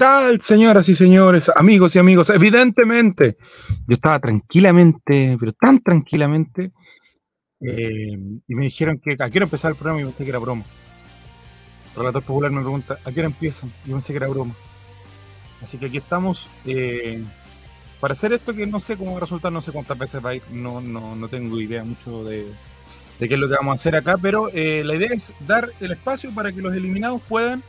tal, señoras y señores, amigos y amigos? Evidentemente, yo estaba tranquilamente, pero tan tranquilamente, eh, y me dijeron que a qué hora empezar el programa y pensé que era broma. El relator popular me pregunta, ¿a qué hora empiezan? Y pensé que era broma. Así que aquí estamos eh, para hacer esto que no sé cómo va a resultar, no sé cuántas veces va a ir, no, no, no tengo idea mucho de, de qué es lo que vamos a hacer acá, pero eh, la idea es dar el espacio para que los eliminados puedan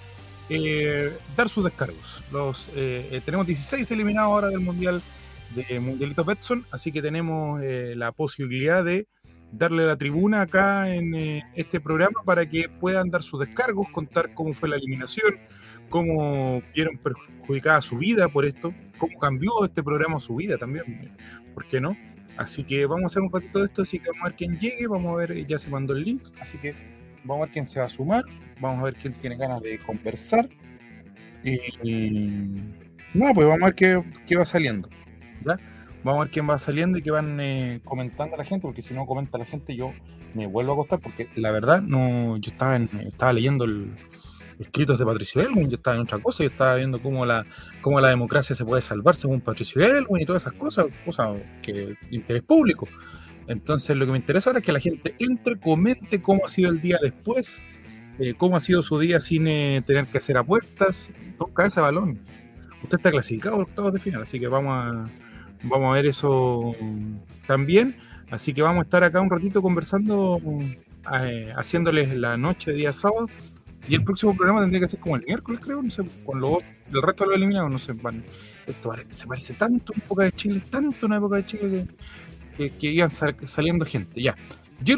eh, dar sus descargos. Los, eh, eh, tenemos 16 eliminados ahora del Mundial de Mundialito Betson, así que tenemos eh, la posibilidad de darle la tribuna acá en eh, este programa para que puedan dar sus descargos, contar cómo fue la eliminación, cómo vieron perjudicada su vida por esto, cómo cambió este programa su vida también, ¿por qué no? Así que vamos a hacer un ratito de esto, así que vamos a ver quién llegue, vamos a ver, ya se mandó el link, así que vamos a ver quién se va a sumar, vamos a ver quién tiene ganas de conversar. Y no, pues vamos a ver qué, qué va saliendo. ¿ya? Vamos a ver quién va saliendo y qué van eh, comentando la gente, porque si no comenta la gente, yo me vuelvo a acostar, porque la verdad, no, yo estaba, en- estaba leyendo el, escritos de Patricio Elwin, yo estaba en otra cosa, yo estaba viendo cómo la, cómo la democracia se puede salvar según Patricio Elwin y todas esas cosas, cosas que interés público. Entonces, lo que me interesa ahora es que la gente entre, comente cómo ha sido el día después, eh, cómo ha sido su día sin eh, tener que hacer apuestas, todo cabeza de balón. Usted está clasificado a octavos de final, así que vamos a, vamos a ver eso también. Así que vamos a estar acá un ratito conversando, eh, haciéndoles la noche, día sábado. Y el próximo programa tendría que ser como el miércoles, creo, no sé, con los, el resto de los eliminados, no sé, van, esto se parece tanto a una época de Chile, tanto a una época de Chile que, que, iban sal- saliendo gente, ya.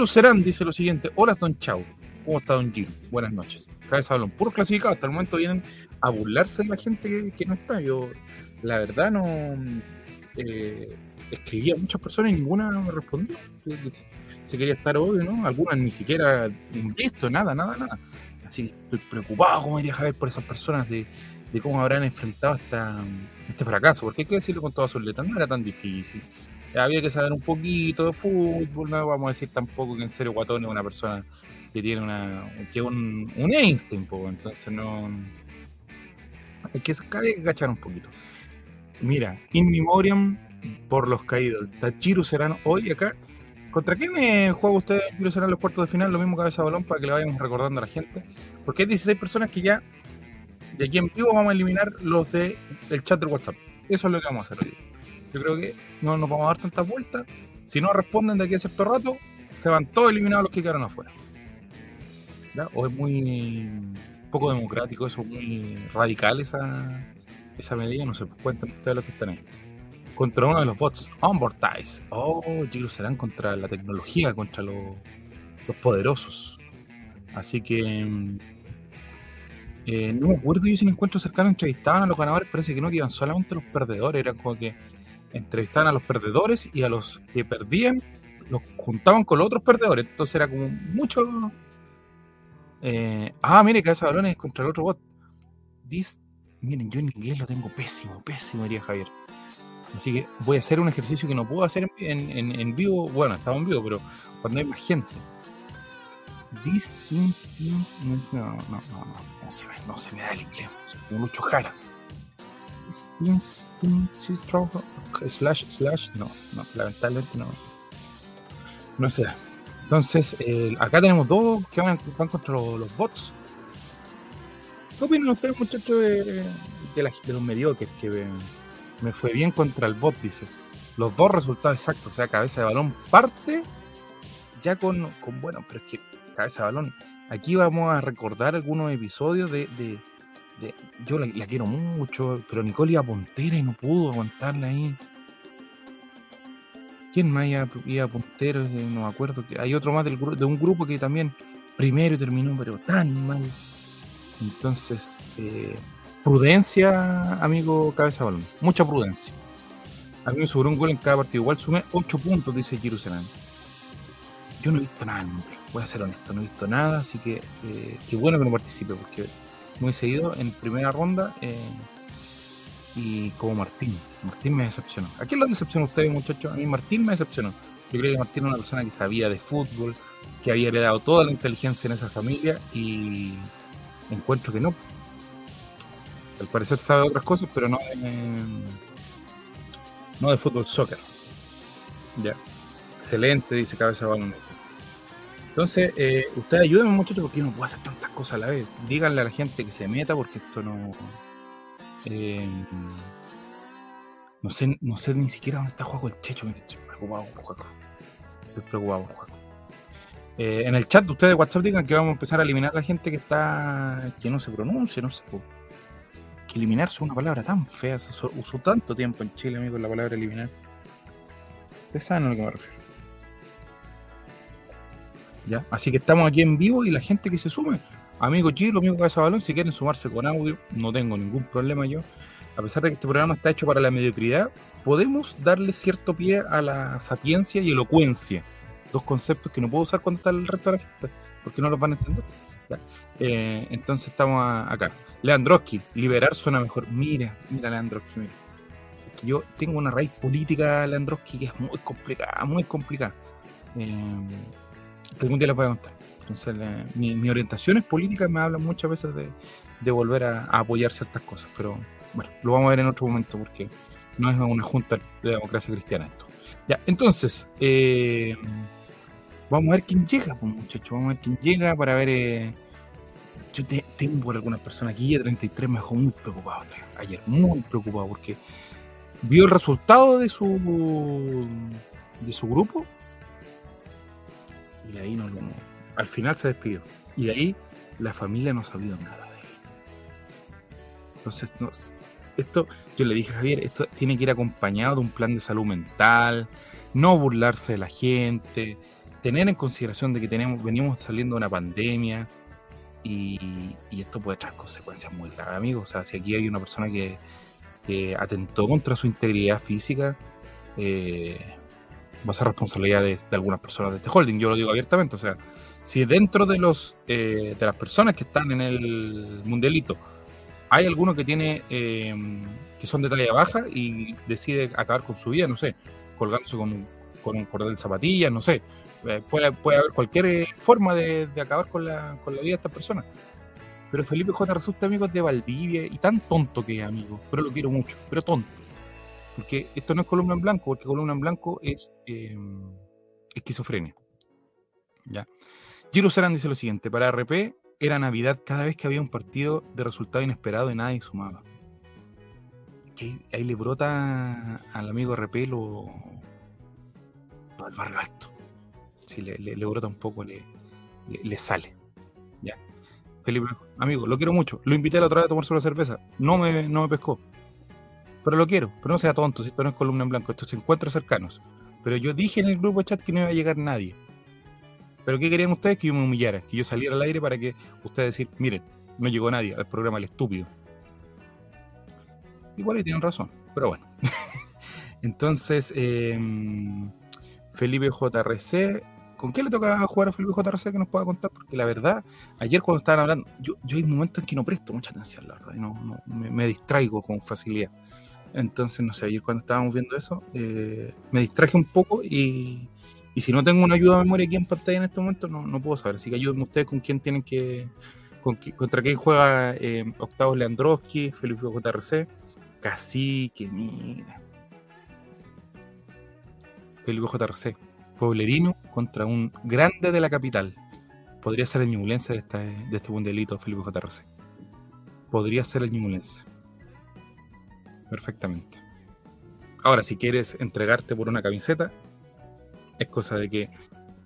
Serán dice lo siguiente, hola Don Chau, ¿cómo está Don Giro? Buenas noches. Cabeza de balón, puro clasificado, hasta el momento vienen a burlarse de la gente que, no está, yo la verdad no eh, escribí a muchas personas y ninguna me respondió. Se- quería estar obvio, ¿no? Algunas ni siquiera visto, nada, nada, nada. Así que estoy preocupado, como diría Javier, por esas personas de, cómo habrán enfrentado este fracaso. Porque hay que decirlo con todas sus letras, no era tan difícil. Había que saber un poquito de fútbol, no vamos a decir tampoco que en serio Guatón es una persona que tiene un Einstein, po, entonces no. Hay que, hay que cachar un poquito. Mira, In Memoriam por los caídos. Tachiru serán hoy acá. ¿Contra quién eh, juega usted Tachiru serán los cuartos de final? Lo mismo cabeza de balón para que le vayamos recordando a la gente. Porque hay 16 personas que ya de aquí en vivo vamos a eliminar los de el chat del WhatsApp. Eso es lo que vamos a hacer hoy. Yo creo que no nos vamos a dar tantas vueltas. Si no responden de aquí a cierto rato, se van todos eliminados los que quedaron afuera. O es muy poco democrático eso, muy radical esa, esa medida, no sé, pues cuenten ustedes los que están ahí. Contra uno de los bots, Onboardize. Oh, chicos, serán contra la tecnología, contra los, los poderosos. Así que mm, eh, no me acuerdo yo si en encuentro cercano entrevistaban a los ganadores, parece que no, que iban solamente los perdedores, eran como que entrevistaban a los perdedores y a los que perdían los juntaban con los otros perdedores, entonces era como mucho... Eh, ah, mire, cabeza de balones contra el otro bot. This, miren, yo en inglés lo tengo pésimo, pésimo, diría Javier. Así que voy a hacer un ejercicio que no puedo hacer en, vivo. Bueno, estamos en vivo, pero cuando hay más gente. This instinct. No, no, no, no, no se me, no se me da el inglés. Como. This instinct is strong, Slash, slash. No, no, lamentablemente no. No se da. Entonces, eh, acá tenemos dos que van, van contra los, bots. ¿Qué opinan ustedes, muchachos, de, de, la- de los mediocres que me, me fue bien contra el bot? Dice. Los dos resultados exactos, o sea, cabeza de balón parte ya con, con bueno, pero es que cabeza de balón. Aquí vamos a recordar algunos episodios de. de- de- yo la, la quiero mucho, pero Nicole iba a puntera y no pudo aguantarla ahí. ¿Quién más iba, iba puntero? Eh, No me acuerdo. que Hay otro más del, de un grupo que también primero terminó, pero tan mal. Entonces, eh, prudencia, amigo cabeza balón. Mucha prudencia. A mí me sobró un gol en cada partido. Igual sumé 8 puntos, dice Jerusalén. yo no he visto nada, voy a ser honesto, no he visto nada, así que eh, qué bueno que no participe, porque muy seguido en primera ronda y como Martín, Martín me decepcionó. ¿A quién lo decepcionó ustedes, muchachos? A mí Martín me decepcionó. Yo creo que Martín era una persona que sabía de fútbol, que había heredado toda la inteligencia en esa familia y encuentro que no. Al parecer sabe otras cosas, pero no de, no de fútbol soccer. Ya. Excelente, dice Cabeza Balón. Entonces, eh, ustedes ayúdenme muchachos porque yo no puedo hacer tantas cosas a la vez. Díganle a la gente que se meta porque esto no... eh, no sé, no sé ni siquiera dónde está Juego el Checho. Estoy preocupado por Juego. Estoy preocupado por Juego. Eh, en el chat de ustedes de WhatsApp digan que vamos a empezar a eliminar a la gente que está que no se pronuncia, no sé. Que eliminarse es una palabra tan fea, se usó tanto tiempo en Chile, amigo, la palabra eliminar. Ustedes saben a lo que me refiero. ¿Ya? Así que estamos aquí en vivo y la gente que se sume, amigo Chilo, amigo Cabeza Balón, si quieren sumarse con audio, no tengo ningún problema yo. A pesar de que este programa está hecho para la mediocridad, podemos darle cierto pie a la sapiencia y elocuencia. Dos conceptos que no puedo usar cuando está el resto de la gente, porque no los van a entender. Eh, entonces estamos acá. Leandroski, liberar suena mejor. Mira, mira Leandroski, mira. Yo tengo una raíz política, Leandroski, que es muy complicada, muy complicada. Eh, algún día les voy a contar. Entonces, la- mi- mis orientaciones políticas me hablan muchas veces de, volver a, apoyar ciertas cosas, pero bueno, lo vamos a ver en otro momento porque no es una junta de democracia cristiana esto. Ya, entonces, eh, vamos a ver quién llega, pues, muchachos, vamos a ver quién llega para ver. eh, yo te- tengo algunas personas aquí, 33 me dejó muy preocupado ayer, muy preocupado porque vio el resultado de su de su grupo y ahí no lo al final se despidió y de ahí la familia no ha sabido nada de él entonces no, esto yo le dije a Javier esto tiene que ir acompañado de un plan de salud mental no burlarse de la gente tener en consideración de que tenemos venimos saliendo de una pandemia y, esto puede traer consecuencias muy graves amigos o sea si aquí hay una persona que, atentó contra su integridad física eh, va a ser responsabilidad de algunas personas de este holding. Yo lo digo abiertamente. O sea, si dentro de los eh, de las personas que están en el mundialito hay alguno que tiene eh, que son de talla baja y decide acabar con su vida, no sé, colgándose con, con un cordel de zapatillas, no sé. Eh, puede, puede haber cualquier forma de, acabar con la, con la vida de estas personas. Pero Felipe J. resulta amigo de Valdivia y tan tonto que es, amigo. Pero lo quiero mucho, pero tonto. Porque esto no es columna en blanco, porque columna en blanco es esquizofrenia. ¿Ya? Giro Serán dice lo siguiente: para RP era Navidad cada vez que había un partido de resultado inesperado y nadie sumaba. Que ahí, le brota al amigo RP lo, del barrio alto. Sí, le, brota un poco, le, le- le sale. ¿Ya? Felipe, amigo, lo quiero mucho. Lo invité la otra vez a tomarse una cerveza. No me, no me pescó. Pero lo quiero. Pero no sea tonto, si esto no es columna en blanco, esto es encuentros cercanos. Pero yo dije en el grupo de chat que no iba a llegar nadie. Pero ¿qué querían ustedes? Que yo me humillara, que yo saliera al aire para que ustedes decir, miren, no llegó nadie al programa El Estúpido. Igual ahí tienen razón, pero bueno. Entonces, eh, Felipe JRC, ¿con qué le toca jugar a Felipe JRC que nos pueda contar? Porque la verdad, ayer cuando estaban hablando, yo, yo hay momentos en que no presto mucha atención, la verdad, y no, no- me, me distraigo con facilidad. Entonces, no sé, ayer cuando estábamos viendo eso, eh, me distraje un poco y, y si no tengo una ayuda de memoria aquí en pantalla en este momento, no, no puedo saber. Así que ayúdenme ustedes con quién tienen que. Contra quién juega eh, Octavos Leandroski, Felipe JRC, Cacique, mira. Felipe JRC, Pueblerino contra un grande de la capital. Podría ser el ñublense de este, de este mundialito, Felipe JRC. Podría ser el ñublense. Perfectamente. Ahora, si quieres entregarte por una camiseta, es cosa de que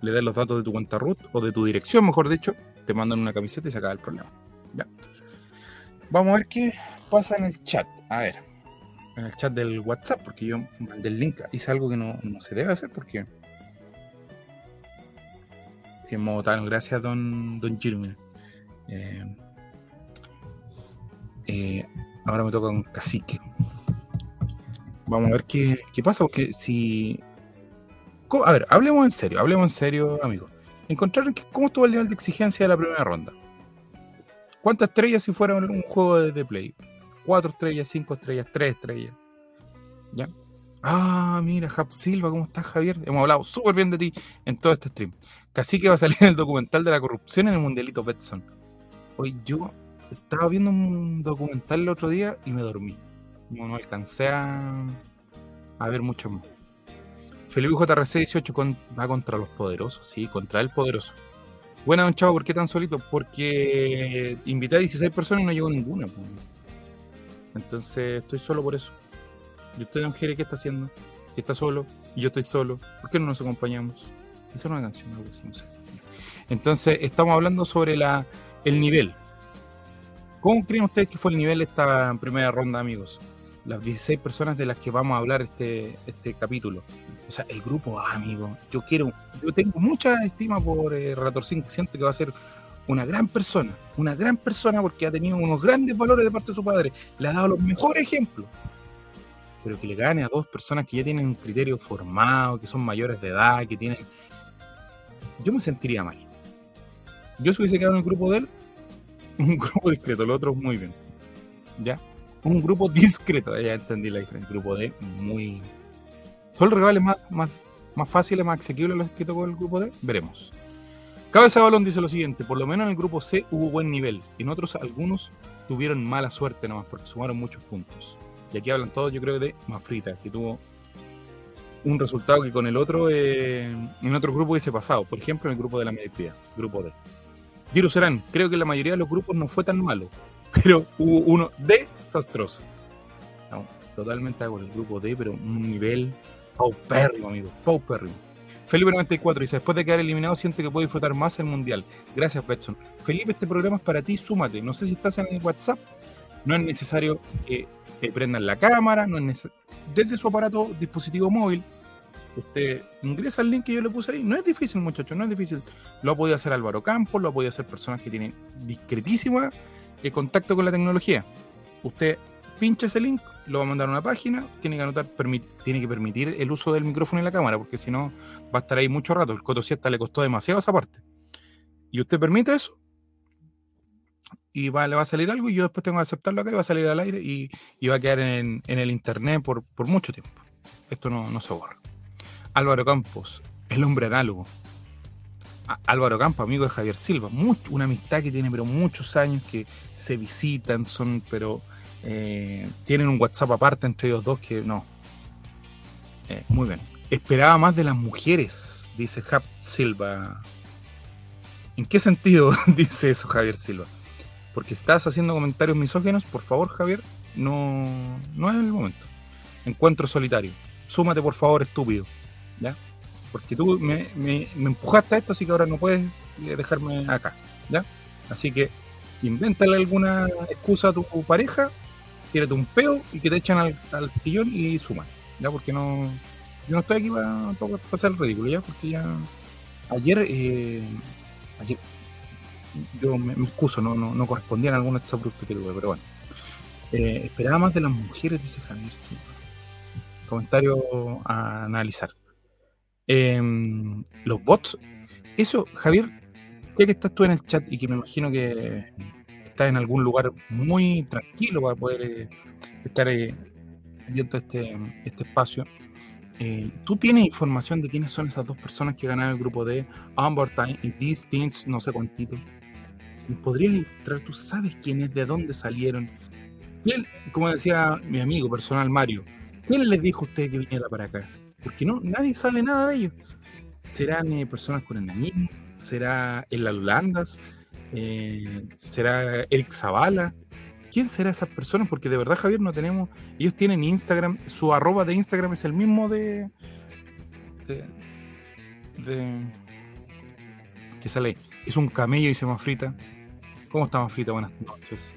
le des los datos de tu cuenta root o de tu dirección, mejor dicho, te mandan una camiseta y se acaba el problema. Ya. Vamos a ver qué pasa en el chat. A ver, en el chat del WhatsApp, porque yo mandé el link, hice algo que no, no se debe hacer porque. Modo tal, gracias, don, don Jirme. Eh, eh, ahora me toca un cacique. Vamos a ver qué, qué pasa, porque si A ver, hablemos en serio, hablemos en serio, amigos. Encontraron que, cómo estuvo el nivel de exigencia de la primera ronda. ¿Cuántas estrellas si fuera un juego de, de play? ¿Cuatro estrellas, cinco estrellas, tres estrellas? ¿Ya? Ah, mira, Jap Silva, ¿cómo estás, Javier? Hemos hablado súper bien de ti en todo este stream. Casi que va a salir el documental de la corrupción en el Mundialito Betson. Hoy yo estaba viendo un documental el otro día y me dormí. No, no alcancé a ver mucho más. Felipe JRC 18 con- va contra los poderosos, sí, contra el poderoso. Buena, don Chavo, ¿por qué tan solito? Porque invité a 16 personas y no llegó ninguna. Entonces estoy solo por eso. Yo estoy en Jere, ¿qué está haciendo? Que está solo y yo estoy solo. ¿Por qué no nos acompañamos? Esa es una canción, algo así, no sé. Entonces, estamos hablando sobre la, el nivel. ¿Cómo creen ustedes que fue el nivel de esta primera ronda, amigos? Las 16 personas de las que vamos a hablar este, este capítulo. O sea, el grupo A, amigo. Yo quiero, yo tengo mucha estima por eh, Ratorcín, que siento que va a ser una gran persona. Una gran persona porque ha tenido unos grandes valores de parte de su padre. Le ha dado los mejores ejemplos. Pero que le gane a dos personas que ya tienen un criterio formado, que son mayores de edad, que tienen. Yo me sentiría mal. Yo si hubiese quedado en el grupo de él, un grupo discreto, el otro muy bien. ¿Ya? Un grupo discreto, ya entendí la diferencia. Grupo D, muy. ¿Son los rivales más, más, más fáciles, más asequibles los que tocó el grupo D? Veremos. Cabeza de Balón dice lo siguiente: por lo menos en el grupo C hubo buen nivel. En otros, algunos tuvieron mala suerte nomás porque sumaron muchos puntos. Y aquí hablan todos, yo creo, de Mafrita, que tuvo un resultado que con el otro, eh, en otro grupo hubiese pasado. Por ejemplo, en el grupo de la mediocridad, grupo D. Giro Serán, creo que la mayoría de los grupos no fue tan malo, pero hubo uno desastroso. No, totalmente hago el grupo D, pero un nivel paupérrimo, amigo, paupérrimo. Felipe 94 dice, después de quedar eliminado siento que puedo disfrutar más el Mundial. Gracias, Betson. Felipe, este programa es para ti, súmate. No sé si estás en el WhatsApp, no es necesario que prendan la cámara, desde su aparato dispositivo móvil, usted ingresa al link que yo le puse ahí. No es difícil, muchachos, no es difícil. Lo ha podido hacer Álvaro Campos, lo ha podido hacer personas que tienen discretísima eh, contacto con la tecnología. Usted pincha ese link, lo va a mandar a una página, tiene que anotar, tiene que permitir el uso del micrófono y la cámara, porque si no va a estar ahí mucho rato. El Coto Siesta le costó demasiado esa parte. Y usted permite eso, y le va a salir algo, y yo después tengo que aceptarlo acá, y va a salir al aire, y, va a quedar en, el internet por, mucho tiempo. Esto no, se borra. Álvaro Campos, el hombre análogo. Álvaro Campos, amigo de Javier Silva, una amistad que tiene pero muchos años que se visitan, son, pero eh, tienen un WhatsApp aparte entre ellos dos que no. Eh, muy bien. Esperaba más de las mujeres, dice Jap Silva. ¿En qué sentido dice eso Javier Silva? Porque estás haciendo comentarios misógenos, por favor, Javier, no, no es el momento. Encuentro solitario. Súmate, por favor, estúpido. ¿Ya? Porque tú me empujaste a esto, así que ahora no puedes eh, dejarme acá. ¿Ya? Así que invéntale alguna excusa a tu pareja, tírate un peo y que te echan al, sillón y suman. ¿Ya? Porque no. Yo no estoy aquí para, para hacer el ridículo, ¿ya? Porque ya. Ayer. eh, ayer yo me, excuso, no, no, no correspondían algunos productos que tuve, pero bueno. Eh, esperaba más de las mujeres, dice Javier. Comentario a analizar. Em, los bots. Eso, Javier, ya que estás tú en el chat y que me imagino que estás en algún lugar muy tranquilo para poder eh, estar eh, viendo este, este espacio. eh, ¿Tú tienes información de quiénes son esas dos personas que ganaron el grupo de Onboard Time y These Things, no sé cuántito? ¿Me podrías ilustrar? ¿Tú sabes quién es? ¿De dónde salieron? ¿Quién, como decía mi amigo personal Mario, quién les dijo a ustedes que viniera para acá? Porque no, nadie sabe nada de ellos. ¿Serán eh, personas con enanismo? ¿Será el Alulandas? Eh, ¿Será Eric Zavala? ¿Quién será esas personas? Porque de verdad, Javier, no tenemos. Ellos tienen Instagram, su arroba de Instagram es el mismo de. de. que sale. Es un camello y se Frita. ¿Cómo está Mafrita? Buenas noches.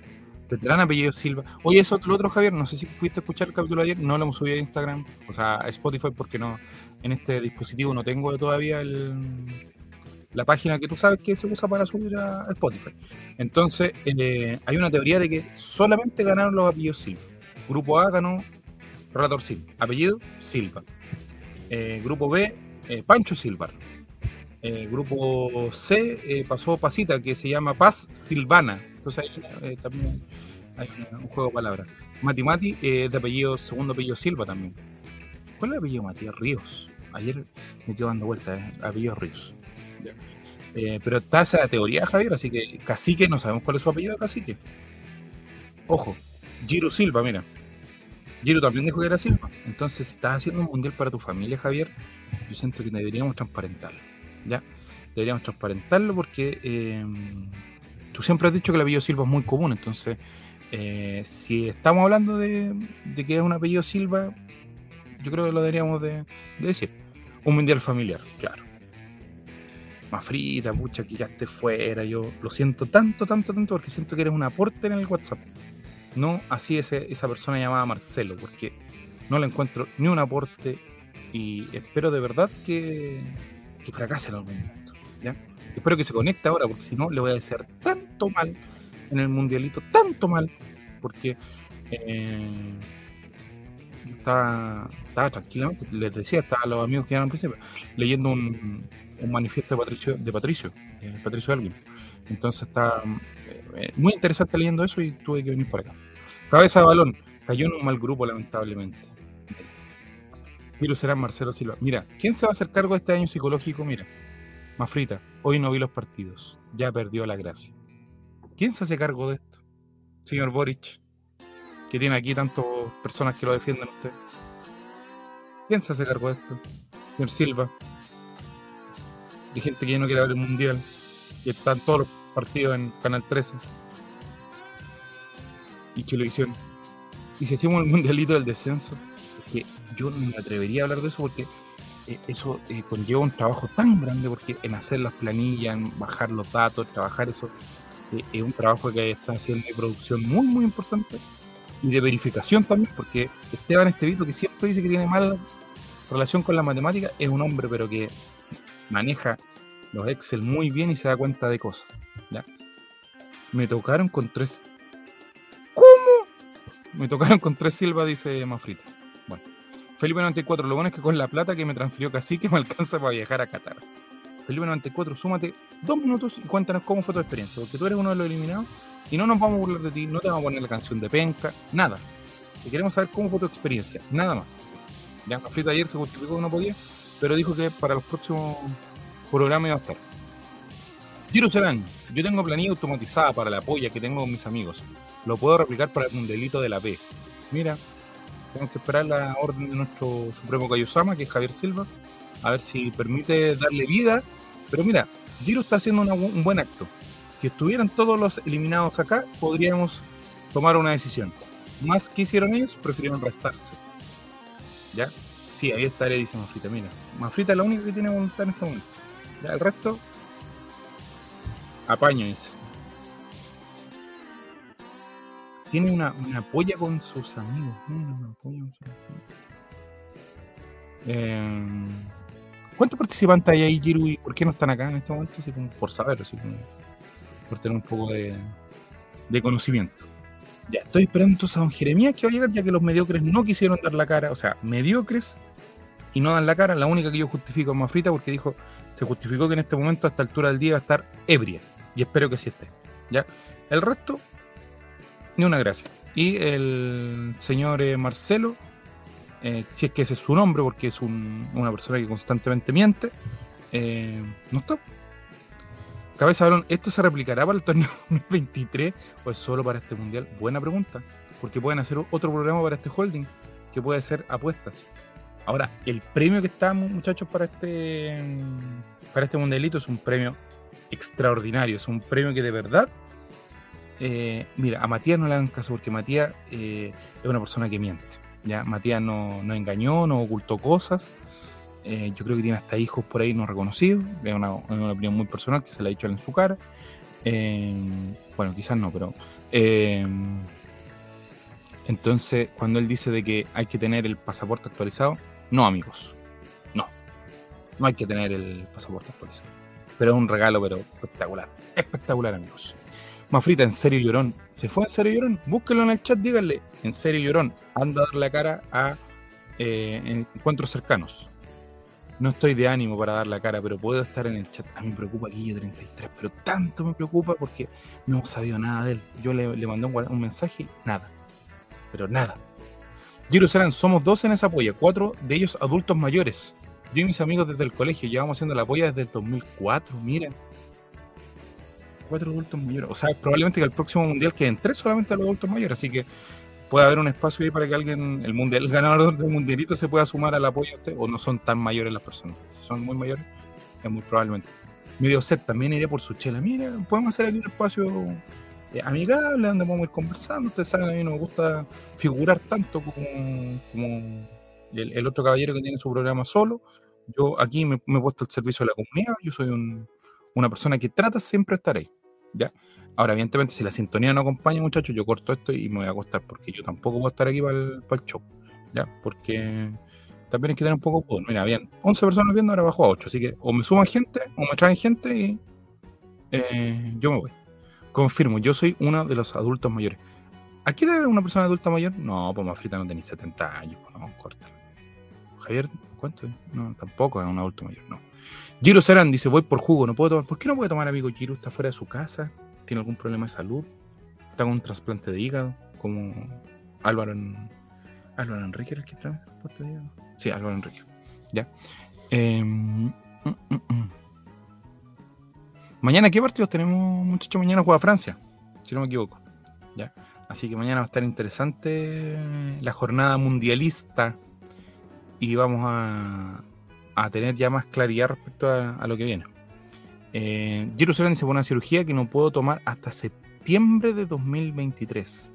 Veterano apellido Silva. Oye, eso lo otro, Javier, no sé si pudiste escuchar el capítulo ayer, no lo hemos subido a Instagram, o sea, a Spotify, porque no, en este dispositivo no tengo todavía el, la página que tú sabes que se usa para subir a Spotify. Entonces, eh, hay una teoría de que solamente ganaron los apellidos Silva. Grupo A ganó Relator Silva. Apellido Silva. Eh, grupo B, eh, Pancho Silva. Grupo C pasó Pasita, que se llama Paz Silvana. Entonces también hay un juego de palabras. Mati Mati, de apellido, segundo apellido Silva también. ¿Cuál es el apellido Matías Ríos? Ayer me quedo dando vueltas, apellido Ríos. Eh, pero está esa teoría, Javier, así que Cacique, no sabemos cuál es su apellido Cacique. Ojo, Giro Silva, mira. Giro también dijo que era Silva. Entonces, si estás haciendo un mundial para tu familia, Javier, yo siento que deberíamos transparentarlo. ¿Ya? Deberíamos transparentarlo porque eh, tú siempre has dicho que el apellido Silva es muy común. Entonces, eh, si estamos hablando de, que es un apellido Silva, yo creo que lo deberíamos de, de decir. Un mundial familiar, claro. Más frita, pucha, que esté fuera. Yo lo siento tanto, tanto, tanto porque siento que eres un aporte en el WhatsApp. No así ese, esa persona llamada Marcelo, porque no le encuentro ni un aporte y espero de verdad que, que fracase en algún momento. ¿ya? Espero que se conecte ahora, porque si no le voy a desear tanto mal en el mundialito, tanto mal, porque eh, estaba, estaba tranquilamente, les decía, estaba los amigos que eran al principio, leyendo un, un manifiesto de Patricio, de Patricio, eh, Patricio Alguien. Entonces está eh, muy interesante leyendo eso y tuve que venir por acá. Cabeza de balón, cayó en un mal grupo, lamentablemente. Virus será Marcelo Silva. Mira, ¿quién se va a hacer cargo de este año psicológico? Mira, Mafrita, hoy no vi los partidos, ya perdió la gracia. ¿Quién se hace cargo de esto? Señor Boric, que tiene aquí tantas personas que lo defienden a usted. ¿Quién se hace cargo de esto? Señor Silva. Hay gente que ya no quiere ver el mundial y están todos los partidos en Canal 13 y Chilevisión. Y si hacemos el mundialito del descenso, es que yo no me atrevería a hablar de eso porque eh, eso eh, conlleva un trabajo tan grande porque en hacer las planillas, en bajar los datos, trabajar eso, eh, es un trabajo que está haciendo de producción muy, muy importante y de verificación también, porque Esteban Estevito, que siempre dice que tiene mala relación con la matemática, es un hombre, pero que maneja los Excel muy bien y se da cuenta de cosas. ¿ya? Me tocaron con tres. ¿Cómo? Me tocaron con tres Silva, dice Mafrita. Bueno, Felipe 94, lo bueno es que con la plata que me transfirió Cacique me alcanza para viajar a Qatar. Felipe 94, súmate dos minutos y cuéntanos cómo fue tu experiencia, porque tú eres uno de los eliminados y no nos vamos a burlar de ti, no te vamos a poner la canción de penca, nada. Y queremos saber cómo fue tu experiencia, nada más. Ya Mafrita ayer se justificó que no podía, pero dijo que para los próximos programas iba a estar. Giro Serán, yo tengo planilla automatizada para la polla que tengo con mis amigos. Lo puedo replicar para el mundialito de la P. Mira, tenemos que esperar la orden de nuestro Supremo Kaiosama, que es Javier Silva, a ver si permite darle vida. Pero mira, Giro está haciendo un buen acto. Si estuvieran todos los eliminados acá, podríamos tomar una decisión. Más que hicieron ellos, prefirieron restarse. ¿Ya? Sí, ahí está, dice Mafrita. Mira, Mafrita es la única que tiene voluntad en este momento. Ya, el resto, apaño, dice. Tiene una, una polla con sus amigos. Tiene una polla con sus amigos. Eh, ¿Cuántos participantes hay ahí, Giru? ¿Y por qué no están acá en este momento? Por saber, como por tener un poco de, de conocimiento. Ya, estoy esperando entonces a don Jeremías que va a llegar, ya que los mediocres no quisieron dar la cara. O sea, mediocres y no dan la cara. La única que yo justifico es Mafrita porque dijo, se justificó que en este momento, a esta altura del día, va a estar ebria. Y espero que sí esté. ¿ya? El resto, ni una gracia. Y el señor eh, Marcelo, eh, si es que ese es su nombre, porque es un- una persona que constantemente miente, eh, no está. Cabeza balón, ¿esto se replicará para el torneo 2023 o es solo para este mundial? Buena pregunta, porque pueden hacer otro programa para este holding que puede ser apuestas. Ahora, el premio que está, muchachos, para este, para este mundialito es un premio extraordinario, es un premio que de verdad, eh, mira, a Matías no le hagan caso porque Matías eh, es una persona que miente. ¿ya? Matías no, no engañó, no ocultó cosas. Eh, yo creo que tiene hasta hijos por ahí no reconocidos. Es una, opinión muy personal que se la ha dicho en su cara. Eh, bueno, quizás no, pero. eh, entonces, cuando él dice de que hay que tener el pasaporte actualizado, no, amigos. No. No hay que tener el pasaporte actualizado. Pero es un regalo, pero espectacular. Espectacular, amigos. Mafrita, en serio llorón. ¿Se fue en serio llorón? Búsquenlo en el chat, díganle. En serio llorón. Anda a dar la cara a encuentros cercanos. No estoy de ánimo para dar la cara, pero puedo estar en el chat. A mí me preocupa Guille 33, pero tanto me preocupa porque no hemos sabido nada de él. Yo le, mandé un, un mensaje, nada. Pero nada. Giro Saran, somos dos en esa polla, cuatro de ellos adultos mayores. Yo y mis amigos desde el colegio llevamos haciendo la polla desde el 2004, miren. Cuatro adultos mayores. O sea, probablemente que el próximo mundial queden tres solamente los adultos mayores, así que puede haber un espacio ahí para que alguien, el mundial, el ganador del mundialito se pueda sumar al apoyo a usted, o no son tan mayores las personas. Si son muy mayores, es muy probablemente. Medio set también iría por su chela. Mira, podemos hacer aquí un espacio eh, amigable donde podemos ir conversando. Ustedes saben, a mí no me gusta figurar tanto como, el, otro caballero que tiene su programa solo. Yo aquí me, he puesto al servicio de la comunidad. Yo soy un- una persona que trata siempre de estar ahí. ¿ya? Ahora, evidentemente, si la sintonía no acompaña, muchachos, yo corto esto y me voy a acostar porque yo tampoco puedo estar aquí para el, para el show. ¿ya? Porque también hay que tener un poco de. Mira, bien, 11 personas viendo, ahora bajo a 8. Así que o me suman gente o me traen gente y eh, yo me voy. Confirmo, yo soy uno de los adultos mayores. ¿A qué debe una persona adulta mayor? No, pues Mafrita no tenía 70 años, pues, no, corta. Javier, ¿cuánto? No, tampoco es un adulto mayor, no. Giro Serán dice, voy por jugo, no puedo tomar. ¿Por qué no puede tomar, amigo Giro? ¿Está fuera de su casa? ¿Tiene algún problema de salud? ¿Está con un trasplante de hígado? Como Álvaro. Álvaro Enrique era el que trasplante de hígado. Sí, Álvaro Enrique. Ya. Eh, mm, mm, mm. Mañana, ¿qué partidos tenemos, muchachos? Mañana juega Francia, si no me equivoco. ¿ya? Así que mañana va a estar interesante la jornada mundialista y vamos a, tener ya más claridad respecto a lo que viene. Eh, Jerusalén dice, por una cirugía que no puedo tomar hasta septiembre de 2023.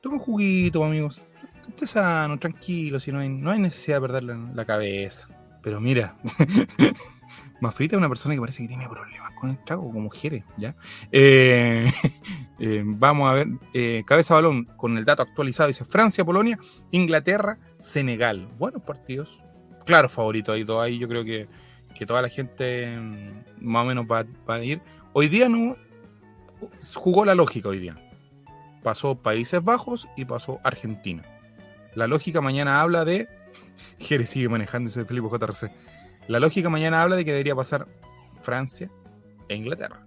Toma un juguito, amigos. Esté sano, tranquilo, si no hay, no hay necesidad de perder la, cabeza. Pero mira, Mafrita es una persona que parece que tiene problemas con el trago, como Jere, ¿ya? Eh, eh, vamos a ver, eh, cabeza balón con el dato actualizado, dice Francia, Polonia, Inglaterra, Senegal. Buenos partidos. Claro, favorito hay dos ahí, yo creo que, que toda la gente mm, más o menos va, a ir. Hoy día no jugó la lógica hoy día. Pasó Países Bajos y pasó Argentina. La lógica mañana habla de. Jere sigue manejando ese Felipe JRC. La lógica mañana habla de que debería pasar Francia e Inglaterra.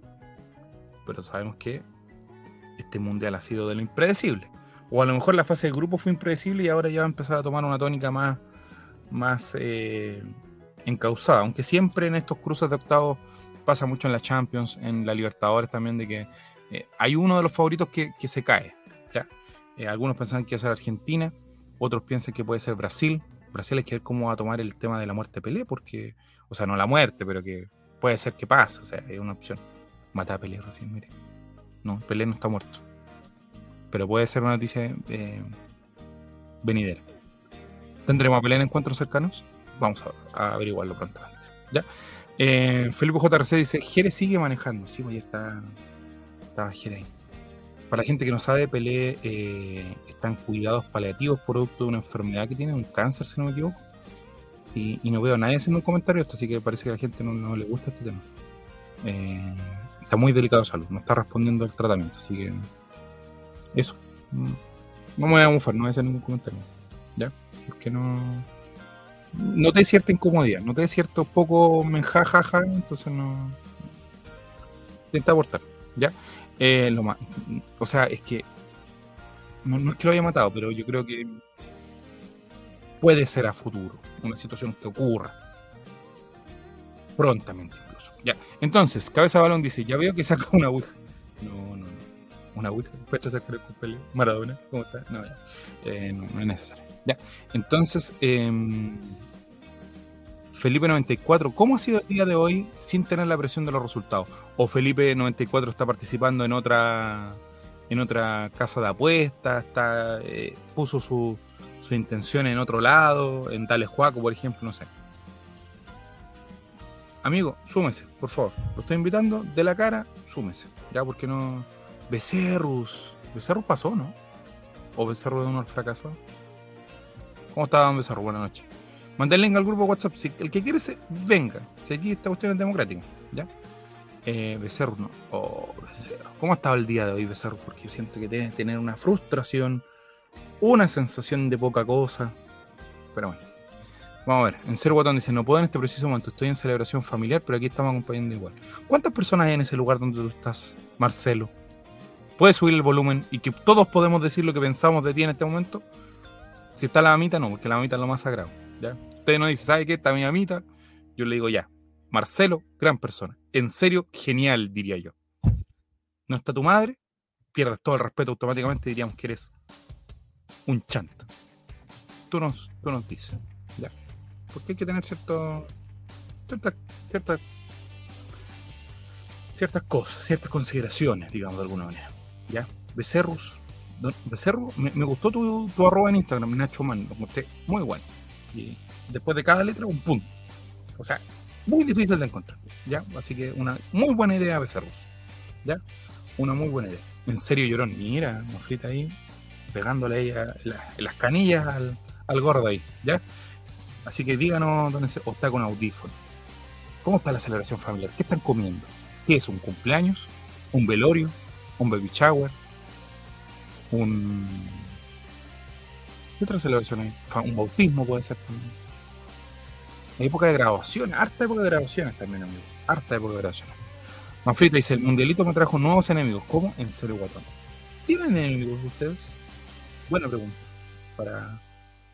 Pero sabemos que este mundial ha sido de lo impredecible. O a lo mejor la fase de grupo fue impredecible y ahora ya va a empezar a tomar una tónica más, más eh, encausada. Aunque siempre en estos cruces de octavos pasa mucho en la Champions, en la Libertadores también, de que eh, hay uno de los favoritos que, que se cae. ¿ya? Eh, algunos pensaban que iba a ser Argentina, otros piensan que puede ser Brasil. Brasil hay que ver cómo va a tomar el tema de la muerte Pelé, porque, o sea, no la muerte, pero que puede ser que pase, o sea, es una opción. Matar a Pelé recién, mire. No, Pelé no está muerto. Pero puede ser una noticia eh, venidera. ¿Tendremos a Pelé en encuentros cercanos? Vamos a, averiguarlo prontamente. ¿Ya? Eh, Felipe JRC dice, Jerez sigue manejando. Sí, pues ayer está, estaba Jerez ahí. Para la gente que no sabe, Pelé eh, está en cuidados paliativos producto de una enfermedad que tiene, un cáncer, si no me equivoco. Y, no veo a nadie haciendo un comentario esto, así que parece que a la gente no, no le gusta este tema. Eh, está muy delicado de salud, no está respondiendo al tratamiento, así que eso. Mm, No me voy a mufar, no voy a hacer ningún comentario. ¿Ya? Porque no. Noté cierta incomodidad, noté cierto poco menjajaja, entonces no. Intenta abortar, ¿ya? Eh, lo ma- o sea, es que. No, no es que lo haya matado, pero yo creo que puede ser a futuro una situación que ocurra prontamente incluso. Ya. Entonces, Cabeza Balón dice, ya veo que saca una Ouija. No, no, no. Una Ouija. Cree con Pelé. Maradona. ¿Cómo está? No, ya. Eh, no, no es necesario. Ya. Entonces, em, Felipe 94, ¿cómo ha sido el día de hoy sin tener la presión de los resultados? ¿O Felipe 94 está participando en otra en otra casa de apuestas, está, eh, puso su, su intención en otro lado, en Tales Juaco, por ejemplo, no sé. Amigo, súmese, por favor. Lo estoy invitando de la cara, súmese. Ya, porque no. Becerrus. Becerrus pasó, ¿no? O Becerrus de uno al fracaso. ¿Cómo está, don Becerrus? Buenas noches. Mandé el link al grupo WhatsApp. Si el que quiere, se venga. Si aquí esta cuestión es democrática. ¿Ya? Eh, Becerrus, no. Oh, Becerrus. ¿Cómo ha estado el día de hoy, Becerrus? Porque yo siento que debes tener una frustración, una sensación de poca cosa. Pero bueno. Vamos a ver, en Cero Guatón dice, no puedo en este preciso momento, estoy en celebración familiar, pero aquí estamos acompañando igual. ¿Cuántas personas hay en ese lugar donde tú estás, Marcelo? ¿Puedes subir el volumen y que todos podemos decir lo que pensamos de ti en este momento? Si está la mamita, no, porque la mamita es lo más sagrado. ¿ya? Usted no dice, ¿sabe qué? Está mi mamita. Yo le digo, ya, Marcelo, gran persona. En serio, genial, diría yo. No está tu madre, pierdes todo el respeto automáticamente, diríamos que eres un chanta. Tú nos, tú nos dices, ya. Porque hay que tener cierto, ciertas, ciertas, ciertas cosas, ciertas consideraciones, digamos, de alguna manera. ¿Ya? Becerrus, Becerro, me, gustó tu, tu arroba en Instagram, Nacho Man, lo encontré muy bueno. Y después de cada letra, un punto. O sea, muy difícil de encontrar. ¿Ya? Así que una muy buena idea, Becerrus. ¿Ya? Una muy buena idea. En serio, llorón. Mira, Mafrita ahí, pegándole ahí a las canillas al, al gordo ahí. ¿Ya? Así que díganos dónde se, o está con audífono. ¿Cómo está la celebración familiar? ¿Qué están comiendo? ¿Qué es? ¿Un cumpleaños? ¿Un velorio? ¿Un baby shower? ¿Un. ¿Qué otra celebración hay? ¿Un bautismo puede ser también? Época de graduaciones, harta época de graduaciones también, amigo. Harta época de graduaciones. Manfrita dice: el mundialito me trajo nuevos enemigos. ¿Cómo? En serio, guatón. ¿Tienen enemigos ustedes? Buena pregunta para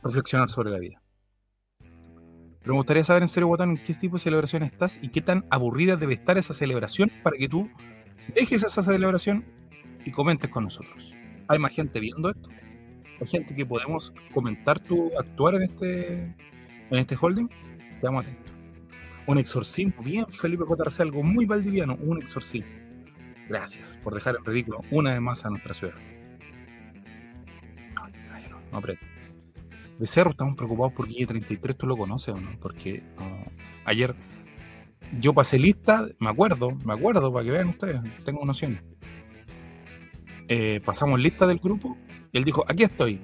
reflexionar sobre la vida. Pero me gustaría saber en serio, Guatón, en qué tipo de celebración estás y qué tan aburrida debe estar esa celebración para que tú dejes esa celebración y comentes con nosotros. ¿Hay más gente viendo esto? ¿Hay gente que podemos comentar tu actuar en este, en este holding? Quedamos atentos. Un exorcismo, bien, Felipe JRC, algo muy valdiviano, un exorcismo. Gracias por dejar en ridículo una vez más a nuestra ciudad. No, no, no. Becerro, estamos preocupados por Guille 33, ¿tú lo conoces o no? Porque ayer yo pasé lista, me acuerdo, me acuerdo, para que vean ustedes, tengo nociones. Eh, pasamos lista del grupo y él dijo, aquí estoy.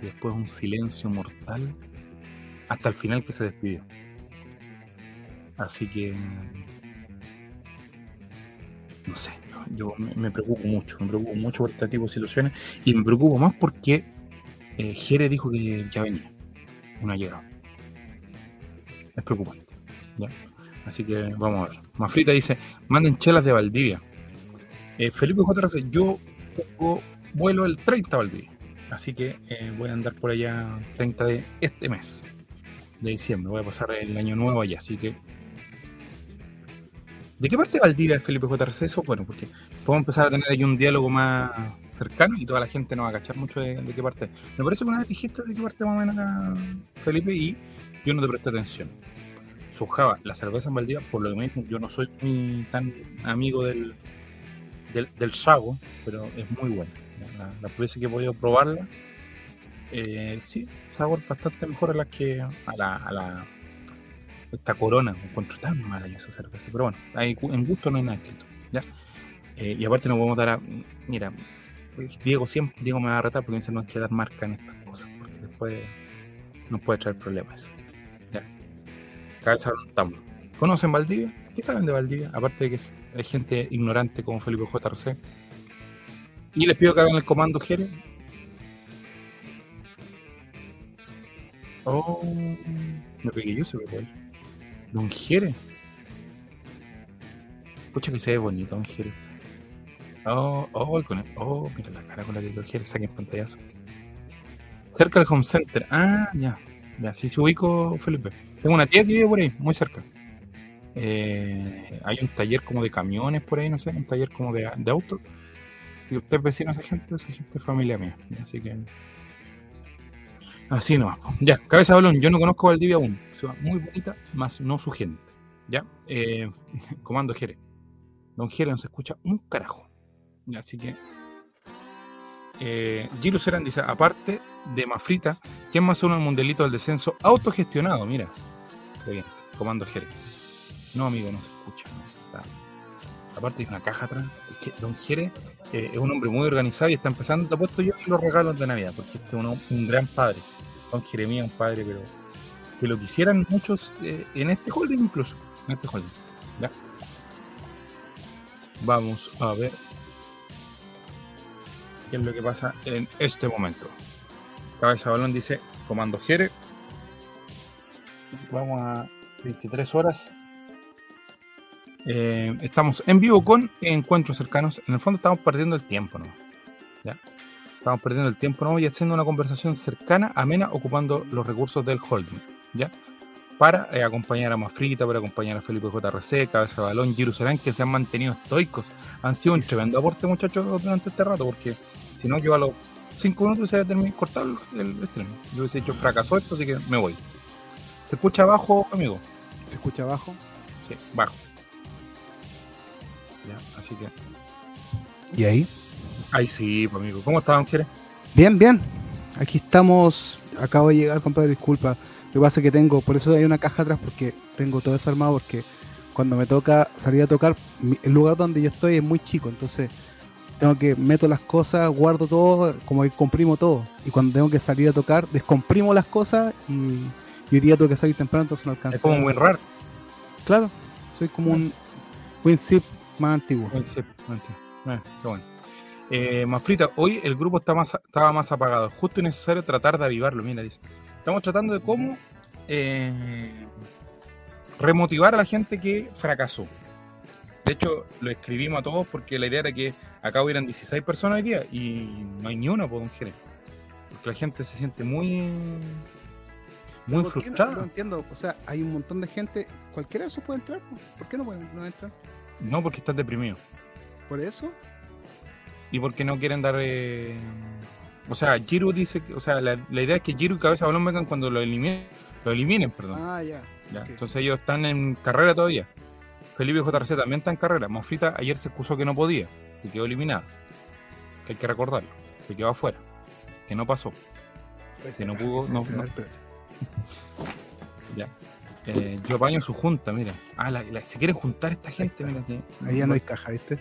Y después un silencio mortal hasta el final que se despidió. Así que, no sé, yo me, preocupo mucho, me preocupo mucho por este tipo de situaciones y me preocupo más porque eh, Jere dijo que ya venía, no ha llegado. Es preocupante. Así que vamos a ver. Mafrita dice, manden chelas de Valdivia. Eh, Felipe JRC, yo vuelo el 30 a Valdivia. Así que eh, voy a andar por allá 30 de este mes, de diciembre. Voy a pasar el año nuevo allá. Así que... ¿De qué parte de Valdivia es Felipe JRC? Eso bueno, porque podemos empezar a tener ahí un diálogo más cercano y toda la gente no va a cachar mucho de, qué parte. Me parece que una vez dijiste de qué parte más o menos acá, Felipe, y yo no te presté atención. Su Java, la cerveza en Valdivia, por lo que me dicen, yo no soy tan amigo del, del, del Sago, pero es muy buena. La- Las veces que he podido probarla, eh, sí, sabor bastante mejor a las que a la, a la esta corona. Me encuentro tan mala yo esa cerveza. Pero bueno, hay, en gusto no hay nada escrito. ¿ya? Eh, y aparte no podemos dar a. Mira, Diego siempre, Diego me va a retar porque me dice no hay que dar marca en estas cosas, porque después nos puede traer problemas. Ya. Cabeza estamos. ¿Conocen Valdivia? ¿Qué saben de Valdivia? Aparte de que es- hay gente ignorante como Felipe JRC. Y les pido que hagan el comando Jere. Oh, me pegué yo, se me fue. Don Jere. Escucha que se ve bonito, Don Jere. Oh, oh, el con Oh, mira la cara con la que Don Jere saca en pantallazo. Cerca del home center. Ah, ya. Ya, sí se ubico, Felipe. Tengo una tía que vive por ahí, muy cerca. Eh, hay un taller como de camiones por ahí, no sé, un taller como de, de autos. Si usted es vecino de esa gente, esa gente es familia mía. Así que. Así nomás. Ya, cabeza de balón. Yo no conozco Valdivia aún. Muy bonita, más no su gente. Ya. Eh, comando Jere. Don Jere no se escucha un carajo. Así que. Eh, Giro Serán dice: aparte de Mafrita, ¿quién más uno el mundialito del descenso autogestionado? Mira. Qué bien. Comando Jere. No, amigo, no se escucha. no, Aparte hay una caja atrás. Es que Don Jere eh, es un hombre muy organizado y está empezando, te he puesto yo los regalos de Navidad, porque este es un, gran padre. Don Jeremías, un padre, pero que lo quisieran muchos eh, en este holding incluso. En este holding. Vamos a ver qué es lo que pasa en este momento. Cabeza balón dice Comando Jere. Vamos a 23 horas. Eh, estamos en vivo con encuentros cercanos. En el fondo estamos perdiendo el tiempo, ¿no? ¿Ya? Estamos perdiendo el tiempo, ¿no? Y haciendo una conversación cercana, amena, ocupando los recursos del holding, ¿ya? Para eh, acompañar a Mafrita, para acompañar a Felipe JRC, Cabeza de Balón, Jerusalén, que se han mantenido estoicos. Han sido un tremendo aporte, muchachos, durante este rato, porque si no, yo a los 5 minutos se había terminado cortado el, el stream. Yo hubiese hecho fracaso esto, así que me voy. ¿Se escucha abajo, amigo? ¿Se escucha abajo? Sí, bajo. Ya, así que. ¿Y ahí? Ahí sí, pues, amigo. ¿Cómo estás, Ángeles? Bien, bien. Aquí estamos. Acabo de llegar, compadre, disculpa. Lo que pasa es que tengo, por eso hay una caja atrás, porque tengo todo desarmado, porque cuando me toca salir a tocar, el lugar donde yo estoy es muy chico, entonces tengo que meto las cosas, guardo todo, como que comprimo todo. Y cuando tengo que salir a tocar, descomprimo las cosas y, y hoy día tengo que salir temprano, entonces no alcanzo. Es como muy raro. Claro, soy como un WinZip más antiguo. Sí, entiendo. Eh, qué bueno. Eh, Mafrita, hoy el grupo está más, estaba más apagado. Justo y necesario tratar de avivarlo. Mira, dice. Estamos tratando de cómo eh, remotivar a la gente que fracasó. De hecho, lo escribimos a todos porque la idea era que acá hubieran 16 personas hoy día y no hay ni una, por un Jerez. Porque la gente se siente muy, muy frustrada. No entiendo, o sea, hay un montón de gente, cualquiera de esos puede entrar, po. ¿por qué no pueden no entrar? No, porque estás deprimido. ¿Por eso? y porque no quieren dar. eh, O sea, Giru dice que. O sea, la, la idea es que Giru y Cabeza Balón vengan cuando lo eliminen. Lo eliminen, perdón. Ah, ya. Ya. Entonces ellos están en carrera todavía. Felipe JRC también está en carrera. Mofrita ayer se excusó que no podía y quedó eliminado. Que hay que recordarlo. Que quedó afuera. Que no pasó. Si no pudo, no- no. Ya. Eh, yo apaño su junta, mira. Ah, la- la- se quieren juntar esta gente, mira. Ahí ya no hay caja, ¿viste?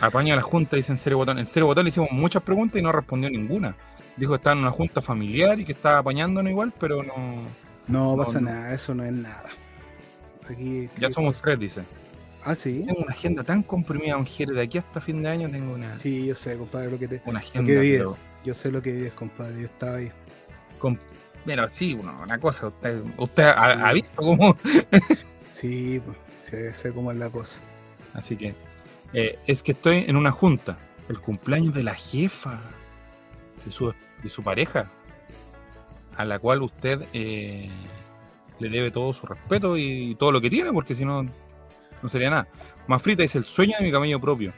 Apaña a la junta, dice en serio botón. En serio botón le hicimos muchas preguntas y no respondió ninguna. Dijo que estaba en una junta familiar y que estaba apañándonos igual, pero no. No, No, pasa no. nada, eso no es nada. Aquí. Ya somos tres, dice. Ah, sí. Tengo una agenda tan comprimida, Ongere, de aquí hasta fin de año tengo una, Sí, yo sé, compadre, lo que te. una Lo agenda. que vives. pero Yo sé lo que vives, compadre. Yo estaba ahí. con- Pero sí, una cosa. Usted, usted ha, ha visto cómo. Sí, pues, sé, sé cómo es la cosa. Así que. eh, es que estoy en una junta. El cumpleaños de la jefa. De su, de su pareja. A la cual usted eh, le debe todo su respeto y todo lo que tiene, porque si no, no sería nada. Mafrita dice: el sueño de mi camello propio.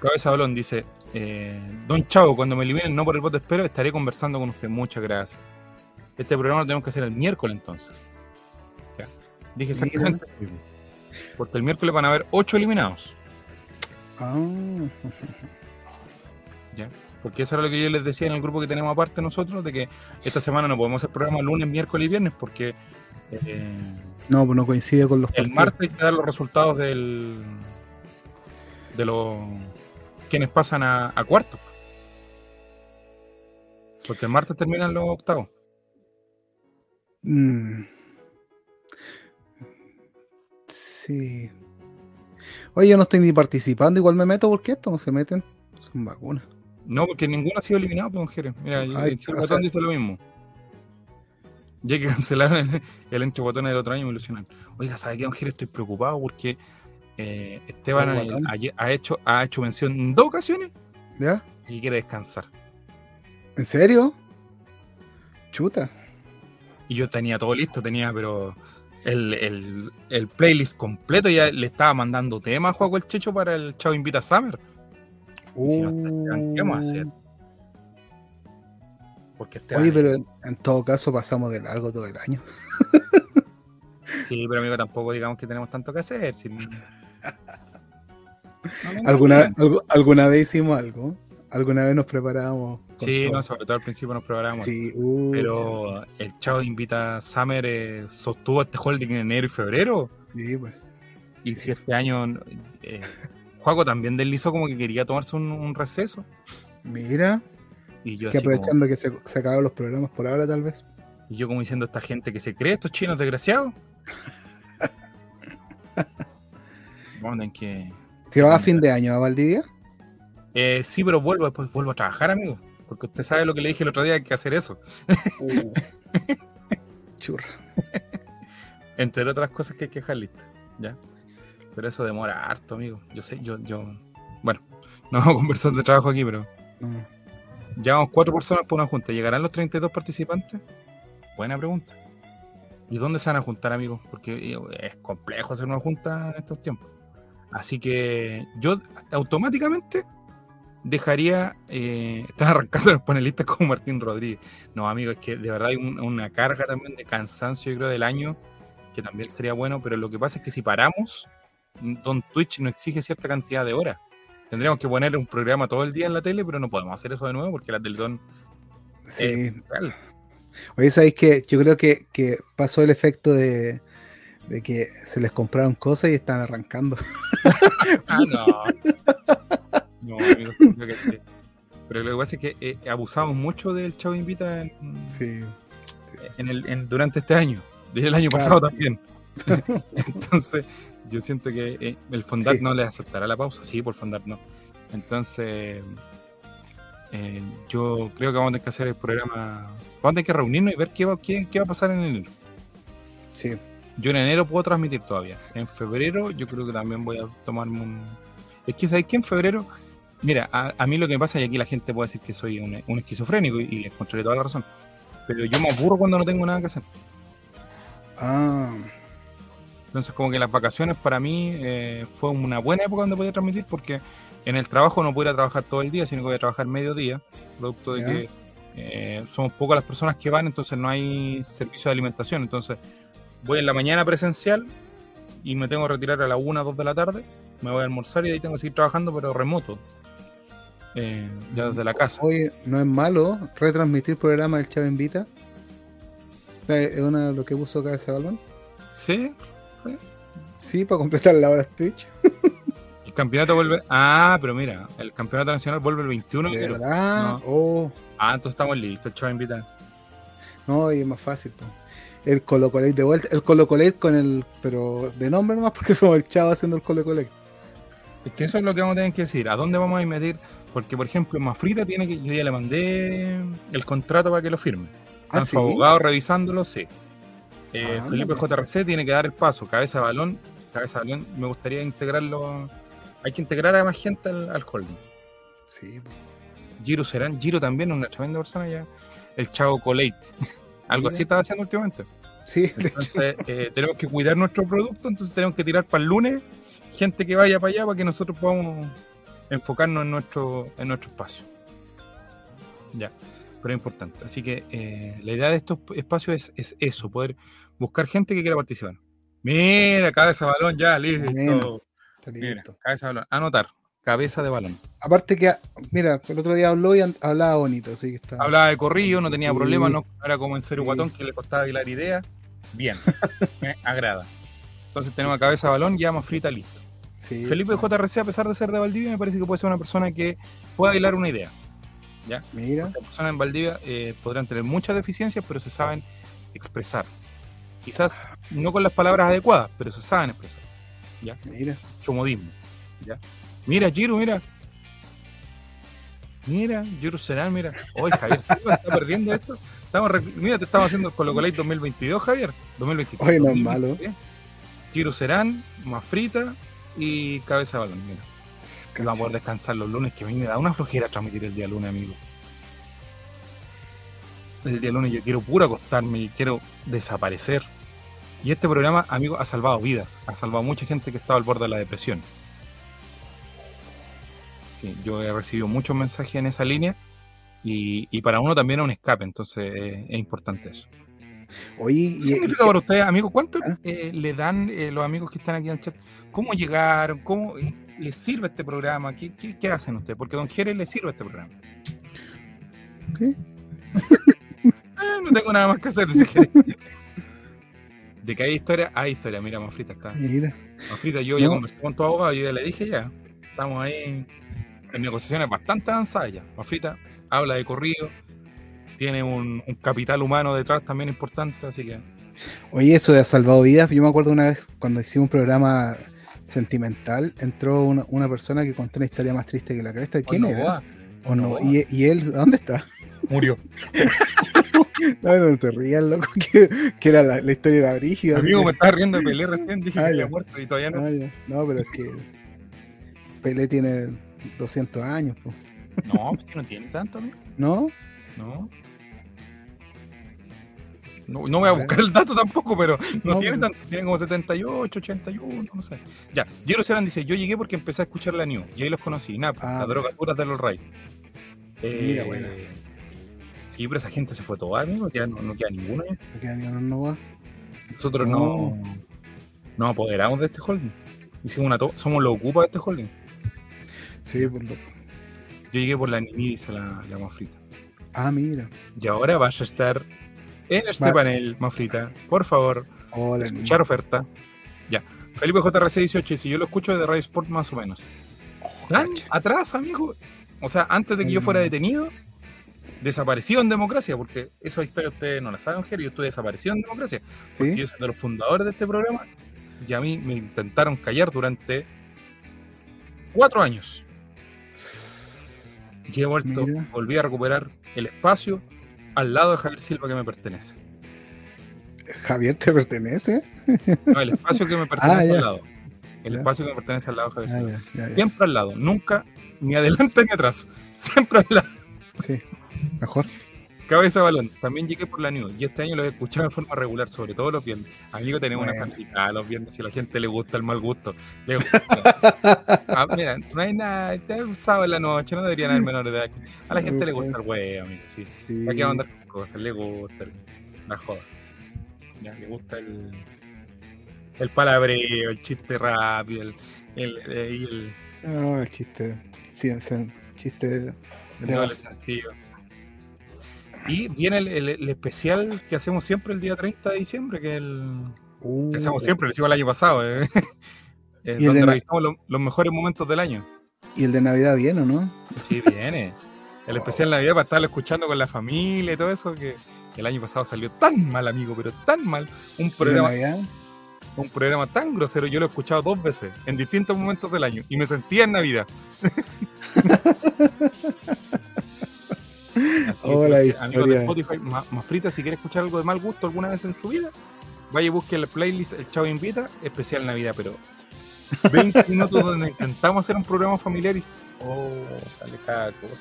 Cabeza balón dice: eh, Don Chavo, cuando me eliminen, no por el voto espero, estaré conversando con usted. Muchas gracias. Este programa lo tenemos que hacer el miércoles entonces. Ya. Dije exactamente. Porque el miércoles van a haber ocho eliminados. Ah, ¿ya? Porque eso era lo que yo les decía en el grupo que tenemos aparte nosotros, de que esta semana no podemos hacer programa lunes, miércoles y viernes, porque eh, no, pues no coincide con los el partidos. martes hay que dar los resultados del de los quienes pasan a, a cuartos. Porque el martes terminan los octavos. Mm. Sí. Oye, yo no estoy ni participando, igual me meto porque esto no se meten. Son vacunas. No, porque ninguno ha sido eliminado, pues, don Jere. Mira, Ay, el Botón sea- dice lo mismo. Ya que cancelar el, el entre botones del otro año, me ilusionan. Oiga, ¿sabe qué, don? Estoy preocupado porque eh, Esteban ha hecho, ha hecho mención en dos ocasiones ¿Ya? y quiere descansar. ¿En serio? Chuta. Y yo tenía todo listo, tenía, pero el, el, el playlist completo ya le estaba mandando temas a Juaco el Checho para el Chavo Invita a Summer. Si no ¿qué vamos a hacer? Porque Oye, pero en, en todo caso pasamos de largo todo el año. Sí, pero amigo, tampoco digamos que tenemos tanto que hacer. si- No, no, no, ¿Alguna, ¿Alguna vez hicimos algo? ¿Alguna vez nos preparábamos? Sí, todo? no, sobre todo al principio nos preparamos. Sí, uh, Pero el Chavo Invita a Summer eh, sostuvo este holding en enero y febrero. sí, pues. Y si este año eh, Juaco también deslizó como que quería tomarse un, un receso. Mira, Y yo, que así como, aprovechando que se, se acabaron los programas por ahora, tal vez. y yo como diciendo a esta gente que se cree, estos chinos desgraciados. Vamos en que. ¿Te va a fin de año a Valdivia? Eh, sí, pero vuelvo, después vuelvo a trabajar, amigo. Porque usted sabe lo que le dije el otro día, hay que hacer eso. Uh. churra. Entre otras cosas que hay que dejar lista, ¿ya? Pero eso demora harto, amigo. Yo sé, yo, yo. Bueno, no vamos a conversar de trabajo aquí, pero No. llevamos cuatro personas por una junta. ¿Llegarán los 32 participantes? Buena pregunta. ¿Y dónde se van a juntar, amigos? Porque eh, es complejo hacer una junta en estos tiempos. Así que yo automáticamente dejaría. Eh, están arrancando los panelistas como Martín Rodríguez. No, amigo, es que de verdad hay un- una carga también de cansancio, yo creo, del año, que también sería bueno, pero lo que pasa es que si paramos, Don Twitch no exige cierta cantidad de horas. Tendríamos que poner un programa todo el día en la tele, pero no podemos hacer eso de nuevo porque la del Don Sí. real. Oye, ¿sabéis que Yo creo que, que pasó el efecto de, de que se les compraron cosas y están arrancando. Ah, no. No, amigo, creo que sí. Pero lo que pasa es que eh, abusamos mucho del Chavo Invita en, Sí. en el, en- durante este año. Desde el año Claro. pasado también. Entonces, yo siento que eh, el Fondat no le aceptará la pausa. Sí, por Fondat no. Entonces, eh, yo creo que vamos a tener que hacer el programa. Vamos a tener que reunirnos y ver qué va, qué, qué va a pasar en enero. Sí. Yo en enero puedo transmitir todavía. En febrero yo creo que también voy a tomarme un... Es que, ¿sabes qué? En febrero, mira, a, a mí lo que me pasa, y aquí la gente puede decir que soy un, un esquizofrénico y, y les encontraré toda la razón, pero yo me aburro cuando no tengo nada que hacer. Ah, Entonces como que las vacaciones para mí eh, fue una buena época donde podía transmitir porque en el trabajo no pudiera trabajar todo el día, sino que voy a trabajar medio día, producto de Ya. que eh, somos pocas las personas que van, entonces no hay servicio de alimentación. Entonces voy en la mañana presencial y me tengo que retirar a la 1 o 2 de la tarde, me voy a almorzar y de ahí tengo que seguir trabajando, pero remoto, eh, ya desde la casa. oye, no es malo retransmitir programa del Chavo Invita. Es una de lo que puso Cabeza de Balón. Sí, Sí, para completar la hora Twitch. el campeonato vuelve... Ah, pero mira, el campeonato nacional vuelve el 21 de ¿De enero. verdad? No. Oh, Ah, entonces estamos listos, el chaval invita. no, y es más fácil. po. El Colo Colate de vuelta. El Colo Colate con el. Pero de nombre nomás porque somos el Chavo haciendo el Colo Colate. Es que eso es lo que vamos a tener que decir. ¿A dónde vamos a ir meter? Porque, por ejemplo, Mafrita tiene que. Yo ya le mandé el contrato para que lo firme. Ah, sí. su abogado revisándolo, sí. Eh, Ah, Felipe. JRC tiene que dar el paso. Cabeza de balón. Cabeza de balón, me gustaría integrarlo. Hay que integrar a más gente al, al holding. Sí. Giro Serán. Giro también es una tremenda persona ya. El Chavo Colate. Algo Mira. así estaba haciendo últimamente. sí. Entonces, eh, tenemos que cuidar nuestro producto, entonces tenemos que tirar para el lunes gente que vaya para allá para que nosotros podamos enfocarnos en nuestro, en nuestro espacio. Ya, pero es importante. Así que eh, la idea de estos espacios es, es eso, poder buscar gente que quiera participar. Mira, cabeza balón, ya, listo. Mira, listo. cabeza balón. Anotar, cabeza de balón. Aparte que, mira, el otro día habló y hablaba bonito, así que está. Hablaba de corrido, no tenía Sí. problema, no era como en serio Sí. guatón que le costaba hilar ideas. Bien, me agrada. Entonces tenemos a cabeza de balón, ya más frita, listo. Sí. Felipe JRC, a pesar de ser de Valdivia, me parece que puede ser una persona que pueda hilar una idea. Mira, Las personas en Valdivia eh, podrán tener muchas deficiencias, pero se saben expresar. Quizás no con las palabras adecuadas, pero se saben expresar. mira. Mucho modismo. ¿ya? Mira, Giro, mira. Mira, Giro Serán, mira. Oye, Javier Silva está perdiendo esto. Estamos mira, te estamos haciendo el Colo Colate 2022, Javier. 2023. Oye, no es malo. 2023. Giro Serán, Mafrita y Cabeza de Balón. Mira. Vamos a poder descansar los lunes, que a mí me da una flojera transmitir el día lunes, amigo. El día lunes yo quiero puro acostarme y quiero desaparecer. Y este programa, amigo, ha salvado vidas. Ha salvado mucha gente que estaba al borde de la depresión. Sí, yo he recibido muchos mensajes en esa línea y, y para uno también es un escape, entonces eh, es importante eso. Oye, ¿Qué y, significa para ustedes, amigos? ¿Cuánto ¿Ah? eh, le dan eh, los amigos que están aquí en el chat? ¿Cómo llegaron? ¿Cómo eh, les sirve este programa? ¿Qué, qué, qué hacen ustedes? Porque a Don Jerez le sirve este programa. ¿Qué? Eh, no tengo nada más que hacer. De que hay historia, hay historia. Mira, Mafrita está. mira. Mafrita, yo ya conversé con tu abogado, yo ya le dije ya. Estamos ahí en negociaciones bastante avanzadas ya. Mafrita habla de corrido, tiene un, un capital humano detrás también importante, así que Oye, eso de ha salvado vidas, yo me acuerdo una vez cuando hicimos un programa sentimental, entró una, una persona que contó una historia más triste que la cresta. ¿Quién era? ¿O no? ¿Y, y él dónde está? murió. No, no te rías, loco, que, que era la, la historia era brígida. Amigo, que- me estaba riendo de Pelé recién, dije Ah, que había muerto y todavía no. Ah. No, pero es que Pelé tiene 200 años, po. No, pues que no tiene tanto. ¿no? No. No, no voy a buscar el dato tampoco, pero no, No, tiene pues. tanto. Tiene como 78, 81, no sé. Ya, Jero Seran dice: Yo llegué porque empecé a escuchar la New y ahí los conocí. Nap, Ah, las drogaduras de los Ray. Mira, buena. Sí, pero esa gente se fue toda, amigo. Ya no, no queda ninguno ya. No va. Nosotros No. no. nos apoderamos de este holding. Hicimos una to- somos los ocupas de este holding. Sí, por lo... Yo llegué por la Nini, dice la, la Mafrita. Ah, mira. Y ahora vas a estar en este Va- panel, Mafrita. Por favor, Hola, escuchar oferta. Ya. Felipe JRC 18, si yo lo escucho de Radio Sport más o menos. Tan cacha. atrás, amigo. O sea, antes de que yo fuera Mm. detenido, desaparecido en democracia, porque esa historia ustedes no la saben, Jerry, yo estuve desaparecido en democracia. Porque ¿Sí? yo soy de los fundadores de este programa y a mí me intentaron callar durante cuatro años. Y he vuelto, Mira. volví a recuperar el espacio al lado de Javier Silva que me pertenece. Javier te pertenece. No, el espacio que me pertenece Ah, al lado. El Ya. espacio que me pertenece al lado de Javier Ah, Silva. ya, ya, ya. Siempre al lado, nunca ni adelante ni atrás. Siempre al lado. Sí, mejor. Cabeza balón. También llegué por la New y este año lo he escuchado de forma regular, sobre todo los viernes. Amigo, tenemos una Bueno. fanaticada los viernes si a la gente le gusta el mal gusto. Le gusta. Ah, mira, no hay nada. Es un sábado en la noche, no deberían haber menores de edad. A la gente le gusta el huevo, amigo. Sí. Sí. ¿Para qué vamos a andar con cosas? Le gusta el- la joda. Ya, le gusta el, el palabreo, el chiste rápido, el, el, el, el- No, el chiste. Sí, el chiste de el Y viene el, el- el especial que hacemos siempre el día 30 de diciembre, que el Uh, que hacemos siempre, lo hicimos el año pasado, eh. Eh, ¿Y donde revisamos lo- los mejores momentos del año. Y el de Navidad viene, ¿o no? Sí, viene. El especial Navidad para estarlo escuchando con la familia y todo eso, que, el año pasado salió tan mal, amigo, pero tan mal. Un ¿El de programa un programa tan grosero, yo lo he escuchado dos veces, en distintos momentos del año, y me sentía en Navidad. Así que, Oh, si amigos de. Spotify, más, más frita, si quiere escuchar algo de mal gusto alguna vez en su vida, vaya y busque la playlist El Chavo Invita, especial Navidad, pero 20 minutos donde intentamos hacer un programa familiar y oh, sale cada cosa.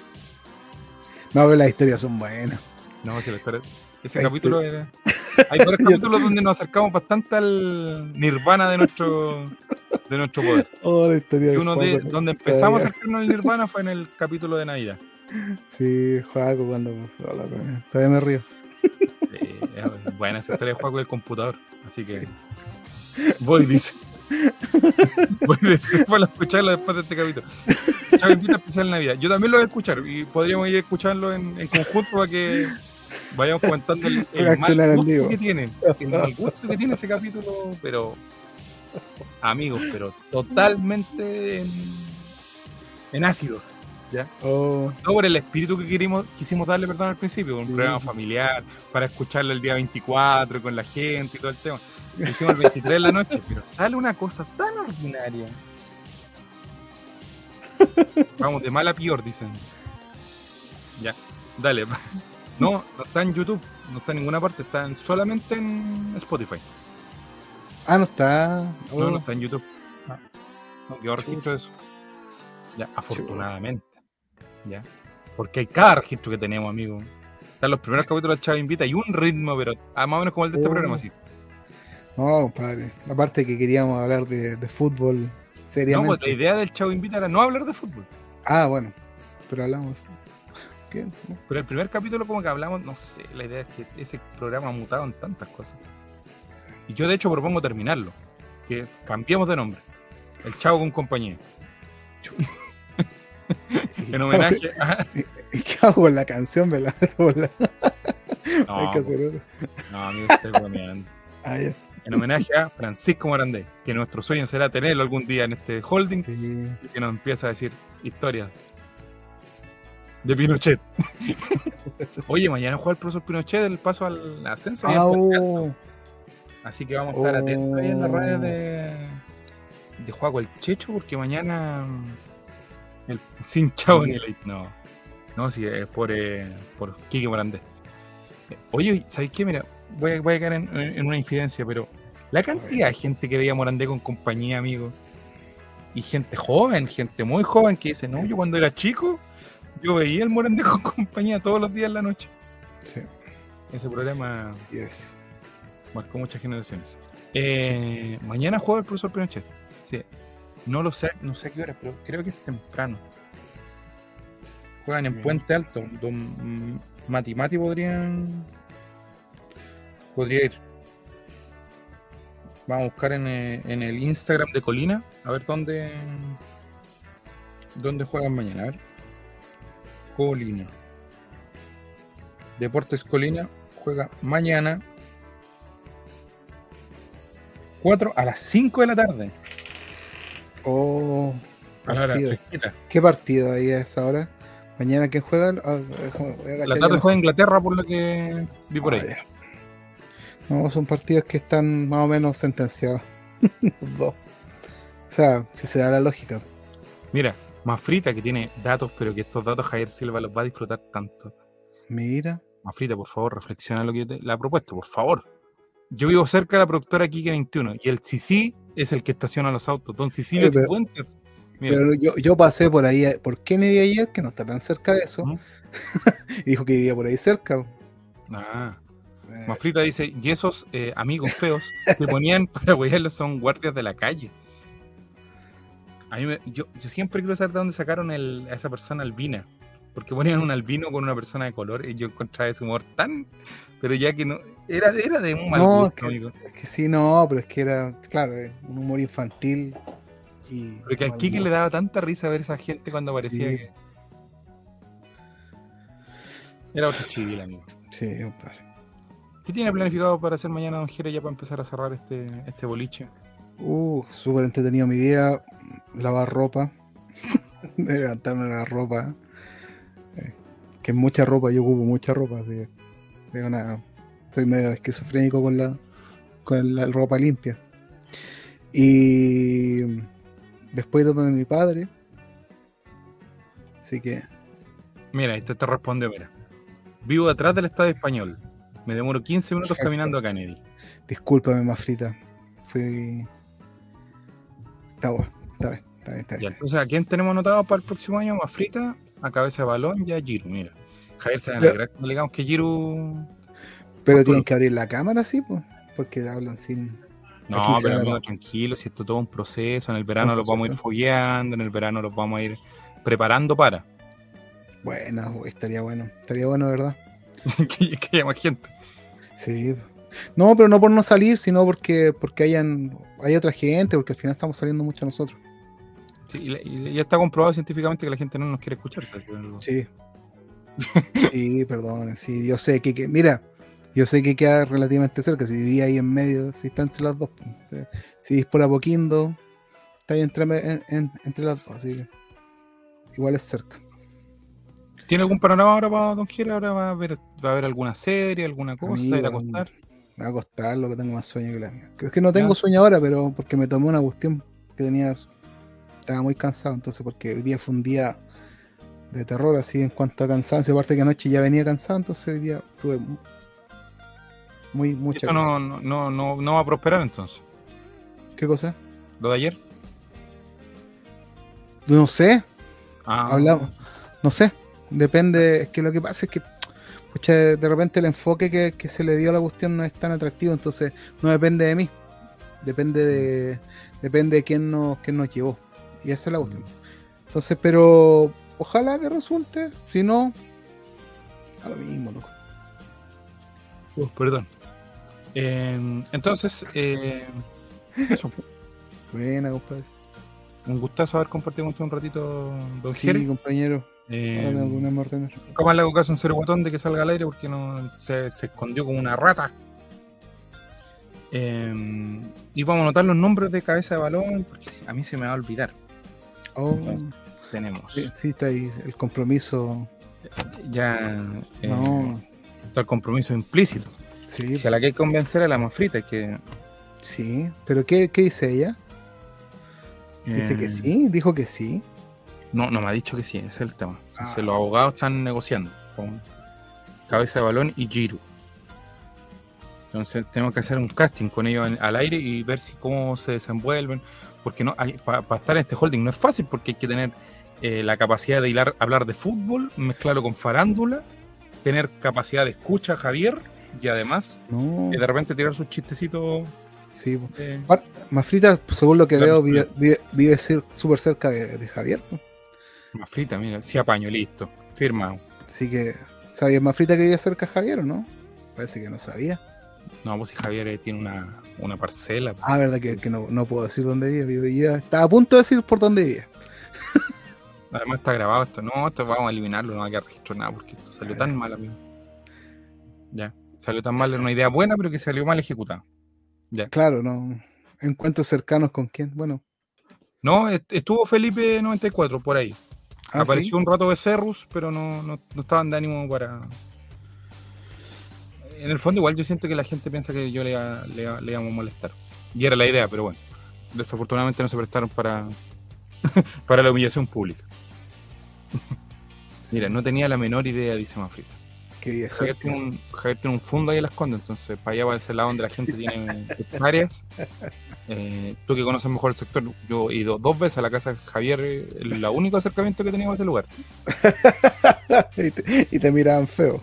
No, pero las historias son buenas. No, si la historia- ese capítulo es- Hay varios capítulos donde nos acercamos bastante al nirvana de nuestro de nuestro poder. Oh, la historia Y uno de donde empezamos a acercarnos al Nirvana fue en el capítulo de Navidad. Sí, Juaco cuando. la wea. Todavía me río. Sí, es buena esa historia de juego del computador. Así que voy, dice. Voy, dice, para escucharlo después de este capítulo. Especial Navidad. Yo también lo voy a escuchar y podríamos ir a escucharlo en, en conjunto para que vayamos comentando el, el mal gusto que tiene. El mal gusto que tiene ese capítulo, pero amigos, pero totalmente en, en ácidos. ¿Ya? Oh, No por el espíritu que querimos, quisimos darle, perdón, al principio, un Sí. programa familiar, para escucharlo el día 24 con la gente y todo el tema. Lo hicimos el 23 de la noche, pero sale una cosa tan ordinaria. Vamos, de mal a peor, dicen. Ya, dale. No, no está en YouTube, no está en ninguna parte, está en- solamente en Spotify. Ah, no está. Oh, No, no está en YouTube. No quedó registro de eso. Ya, afortunadamente. Ya. Porque hay cada registro que tenemos, amigo. Están los primeros capítulos del Chavo Invita y un ritmo, pero ah, más o menos como el de este Oh. programa, sí. No, compadre. Aparte que queríamos hablar de, de fútbol No, seriamente. pues la idea del Chavo Invita era no hablar de fútbol. Ah, bueno. Pero hablamos de. Pero el primer capítulo como que hablamos, no sé, la idea es que ese programa ha mutado en tantas cosas. Y yo de hecho propongo terminarlo. Que es- cambiemos de nombre. El Chavo con compañía. En homenaje a... ¿Y qué hago con la canción? Por la- Hay No, que hacer otra. no, amigo, estoy bromeando. Ah, ya. en homenaje a Francisco Morandé, que nuestro sueño será tenerlo algún día en este holding Sí. y que nos empieza a decir historias de Pinochet. Oye, mañana juega el profesor Pinochet el paso al ascenso. Ah, oh. Así que vamos a estar Oh. atentos ahí en las redes de, de Juaco el Checho, porque mañana el sin chavo ni el no. No, sí, es por, eh, por Quique Morandé. Oye, ¿sabes qué? Mira, voy a, voy a caer en, en una infidencia, pero la cantidad de gente que veía a Morandé con compañía, amigo, y gente joven, gente muy joven que dice, no, yo cuando era chico, yo veía el Morandé con compañía todos los días en la noche. Sí, Ese problema marcó muchas generaciones. Eh, Mañana juega el profesor Pinochet. Sí. No lo sé, no sé a qué hora, pero creo que es temprano. Juegan en Bien. Puente Alto. Don Mati Mati podrían. Podría ir. Vamos a buscar en, eh, en el Instagram de Colina. A ver dónde. ¿Dónde juegan mañana? A ver. Colina. Deportes Colina juega mañana 4 a las 5 de la tarde. Oh, hora partido. ¿Qué partido ahí a esa hora? ¿Mañana quién juega? Ah, eh, juega- La tarde juega Inglaterra por lo que vi por Ah, ahí. ya. No, son partidos que están más o menos sentenciados. Los dos. O sea, si se da la lógica. Mira, Mafrita que tiene datos, pero que estos datos Javier Silva los va a disfrutar tanto. Mira. Mafrita, por favor, reflexiona lo que yo te la he propuesto, por favor. Yo vivo cerca de la productora Kike 21 y el Sisi es el que estaciona los autos. Don Cecilio Oye, pero- Cifuentes. Mira, Pero yo, yo pasé por ahí, eh, por Kennedy ayer, que no está tan cerca de eso, y dijo que vivía por ahí cerca. ah, Eh, Mafrita dice, y esos eh, amigos feos que ponían para huearlos son guardias de la calle. A mí me- yo, yo siempre quiero saber de dónde sacaron el- a esa persona albina. Porque ponían un albino con una persona de color y yo encontraba ese humor tan... Pero ya que no... Era, era de un mal No, gusto, es que- es que sí, no, pero es que era, claro, eh, un humor infantil. Y Porque al Kike le daba tanta risa ver esa gente cuando aparecía Sí. que... Era otro chivil, amigo. Sí, compadre. ¿Qué tiene planificado para hacer mañana Don Jere ya para empezar a cerrar este, este boliche? Uh, súper entretenido mi día. Lavar ropa. Levantarme la ropa. Que es mucha ropa, yo ocupo mucha ropa. Así es una- soy medio esquizofrénico con la, con la ropa limpia. Y después ir donde mi padre. Así que, Mira, este te responde, mira. Vivo detrás del Estadio Español. Me demoro 15 minutos Perfecto. caminando a Kennedy. discúlpame, más frita. Fui. Está bueno, está bien, está bien, está Ya, bien. entonces, ¿a quién tenemos anotado para el próximo año? Más frita, a cabeza de balón y a Giru, mira. Javier se va a Ya. alegrar cuando le digamos que Giru. Pero tienen que abrir la cámara, sí, pues. Porque hablan sin. No, Aquí pero tranquilo, si esto es todo un proceso. En el verano los vamos a ir fogueando, en el verano los vamos a ir preparando para Bueno, güey, estaría bueno. Estaría bueno, ¿verdad? que, que haya más gente. Sí. No, pero no por no salir, sino porque porque hayan hay otra gente, porque al final estamos saliendo mucho nosotros. Sí, y, ya está comprobado científicamente que la gente no nos quiere escuchar. ¿sabes? Sí. Sí, perdón. Sí, yo sé que, que- mira, yo sé que queda relativamente cerca. Si vivía ahí en medio, si está entre las dos. pues. Si es por Apoquindo, está ahí entre, en- en- entre las dos. Así que igual es cerca. ¿Tiene algún panorama ahora para Don Jere? ¿Ahora va a ver, va a ver alguna serie, alguna cosa, Amigo, ir a acostar? Me va a costar lo que tengo más sueño que la mía. Es que no tengo sueño ahora, pero porque me tomé una cuestión que tenía. Estaba muy cansado, entonces, porque hoy día fue un día de terror, así en cuanto a cansancio. Aparte que anoche ya venía cansado, entonces hoy día tuve mu- muy, mucha Esto no, no, no, no, no va a prosperar entonces. ¿Qué cosa? ¿Lo de ayer? No sé, Ah, hablamos. No sé, depende. Es que lo que pasa es que, pucha, de repente el enfoque que, que se le dio a la cuestión no es tan atractivo, entonces no depende de mí. Depende de, depende de quién nos, quién nos llevó. Y esa es la cuestión. Entonces, pero ojalá que resulte. Si no, a lo mismo, loco. Oh, perdón. Eh, entonces, eh, eso. Buena, compadre. Un gustazo haber compartido con usted un ratito, Don Sí, compañero. Eh, nunca más le hago caso a un cero botón de que salga al aire porque no se, se escondió como una rata. Eh, y vamos a anotar los nombres de cabeza de balón porque a mí se me va a olvidar. Oh, Tenemos sí, sí, está ahí el compromiso. ya eh, No, está el compromiso implícito. sí, Si a la que hay que convencer a la más frita, que sí. ¿Pero qué, qué dice ella? Dice que eh, sí, dijo que sí. No, no me ha dicho que sí, ese es el tema. Entonces Ah. los abogados están negociando con Cabeza de Balón y Giro. Entonces tenemos que hacer un casting con ellos en- al aire y ver si cómo se desenvuelven. Porque no para estar en este holding no es fácil porque hay que tener eh, la capacidad de hilar- hablar de fútbol, mezclarlo con farándula, tener capacidad de escucha, Javier, y además No, eh, de repente tirar sus chistecitos. sí. eh, Mafrita, según lo que Claro. veo, vive, vive, vive súper cerca de, de Javier. po. más frita, mira, si apaño, listo, firmado. Así que, ¿sabías Mafrita que vivía cerca de Javier o no? Parece que no sabía. No, pues si Javier eh, tiene una, una parcela. pues. Ah, verdad que, que no, no puedo decir dónde vive. vive. Estaba a punto de decir por dónde vivía. Además está grabado esto. No, esto vamos a eliminarlo, no hay que registrar nada porque esto salió tan mal, amigo. Ya, salió tan mal, era una idea buena, pero que salió mal ejecutada. Claro, no. Encuentros cercanos con quién. Bueno, No, est- estuvo Felipe 94 por ahí. ah, Apareció ¿sí? un rato de Cerrus, pero no, no, no estaban de ánimo para. En el fondo, igual yo siento que la gente piensa que yo le, le, le íbamos a molestar. Y era la idea, pero bueno. Desafortunadamente no se prestaron para, para la humillación pública. Mira, no tenía la menor idea, dice Mafrita. que vive Javier tiene, un, Javier tiene un fondo ahí en las condes, entonces para allá va ese lado donde la gente tiene hectáreas. Eh, tú que conoces mejor el sector, yo he ido dos veces a la casa de Javier, el la único acercamiento que teníamos a ese lugar. y, te, y te miraban feo.